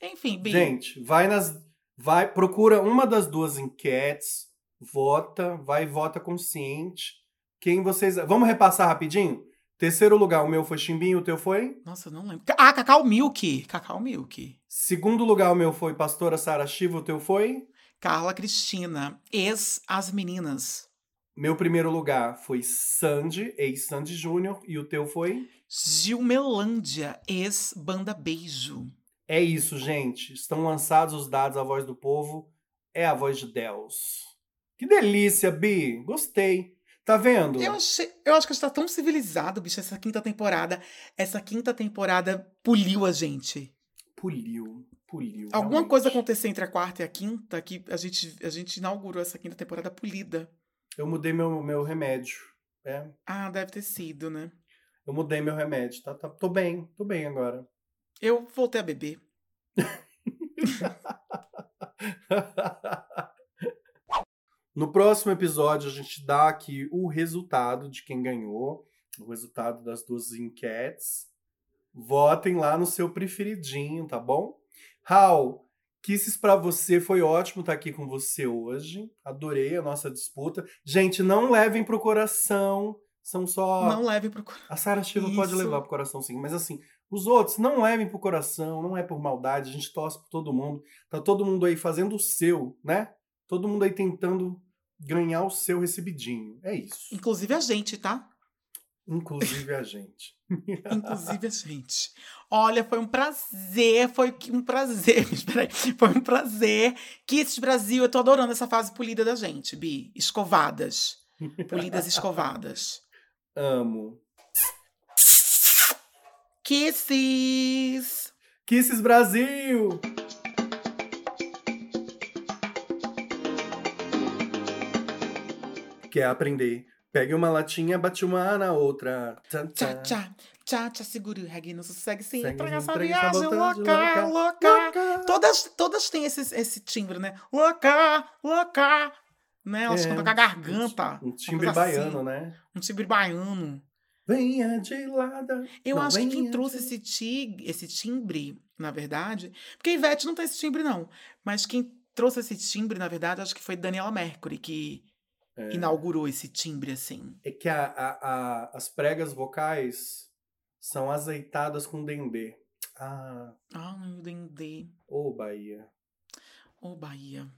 Enfim, Bi, Gente, vai nas. Vai, procura uma das duas enquetes, vota, vai e vota consciente. Quem vocês. Vamos repassar rapidinho? Terceiro lugar, o meu foi Chimbinho, o teu foi? nossa, eu não lembro. Ah, Cacau Milk. Cacau Milk. Segundo lugar, o meu foi Pastora Sara Shiva, o teu foi? Carla Cristina. Ex As Meninas. Meu primeiro lugar foi Sandy, ex-Sandy Júnior, e o teu foi? Gilmelândia. Ex Banda Beijo. É isso, gente. Estão lançados os dados, a voz do povo é a voz de Deus. Que delícia, Bi. Gostei. Tá vendo? Eu, achei, eu acho que a gente tá tão civilizado, bicho, essa quinta temporada. Essa quinta temporada puliu a gente. Puliu, puliu. Alguma realmente. coisa aconteceu entre a quarta e a quinta que a gente, a gente inaugurou essa quinta temporada polida. Eu mudei meu, meu remédio. É, Ah, deve ter sido, né? eu mudei meu remédio. Tá, tá, tô bem, tô bem agora. Eu voltei a beber. No próximo episódio, a gente dá aqui o resultado de quem ganhou, o resultado das duas enquetes. Votem lá no seu preferidinho, tá bom? Raul, Kisses pra você, foi ótimo estar aqui com você hoje. Adorei a nossa disputa. Gente, não levem pro coração. São só. Não leve pro cor- A Sarah Shiva pode Isso. levar pro coração, sim. Mas assim, os outros não levem pro coração, não é por maldade. A gente torce por todo mundo. Tá todo mundo aí fazendo o seu, né? Todo mundo aí tentando ganhar o seu recebidinho. É isso. Inclusive a gente, tá? Inclusive a gente. Inclusive a gente. Olha, foi um prazer, foi um prazer, espera aí, foi um prazer. Kisses Brasil, eu tô adorando essa fase polida da gente, Bi. Escovadas. Polidas escovadas. Amo. Kisses! Kisses Brasil! Quer aprender? Pegue uma latinha, bate uma na outra. Tchá, tchá. tchá, tchá, tchá, segura o reggae, não segue sim, Segue sim, essa essa viagem vontade louca, louca, louca. Todas, todas têm esse, esse timbre, né? Louca, louca. Né? Elas É, cantam com a garganta. Um uma timbre assim. baiano, né? Um timbre baiano. Venha de lada. Eu Não, acho que quem trouxe esse, ti, esse timbre, na verdade. Porque a Ivete não tem esse timbre, não. Mas quem trouxe esse timbre, na verdade, acho que foi Daniela Mercury, que É. inaugurou esse timbre, assim. É que a- a- a- as pregas vocais são azeitadas com dendê. Ah, Ai, o Dendê. ô Bahia. Ô, Bahia.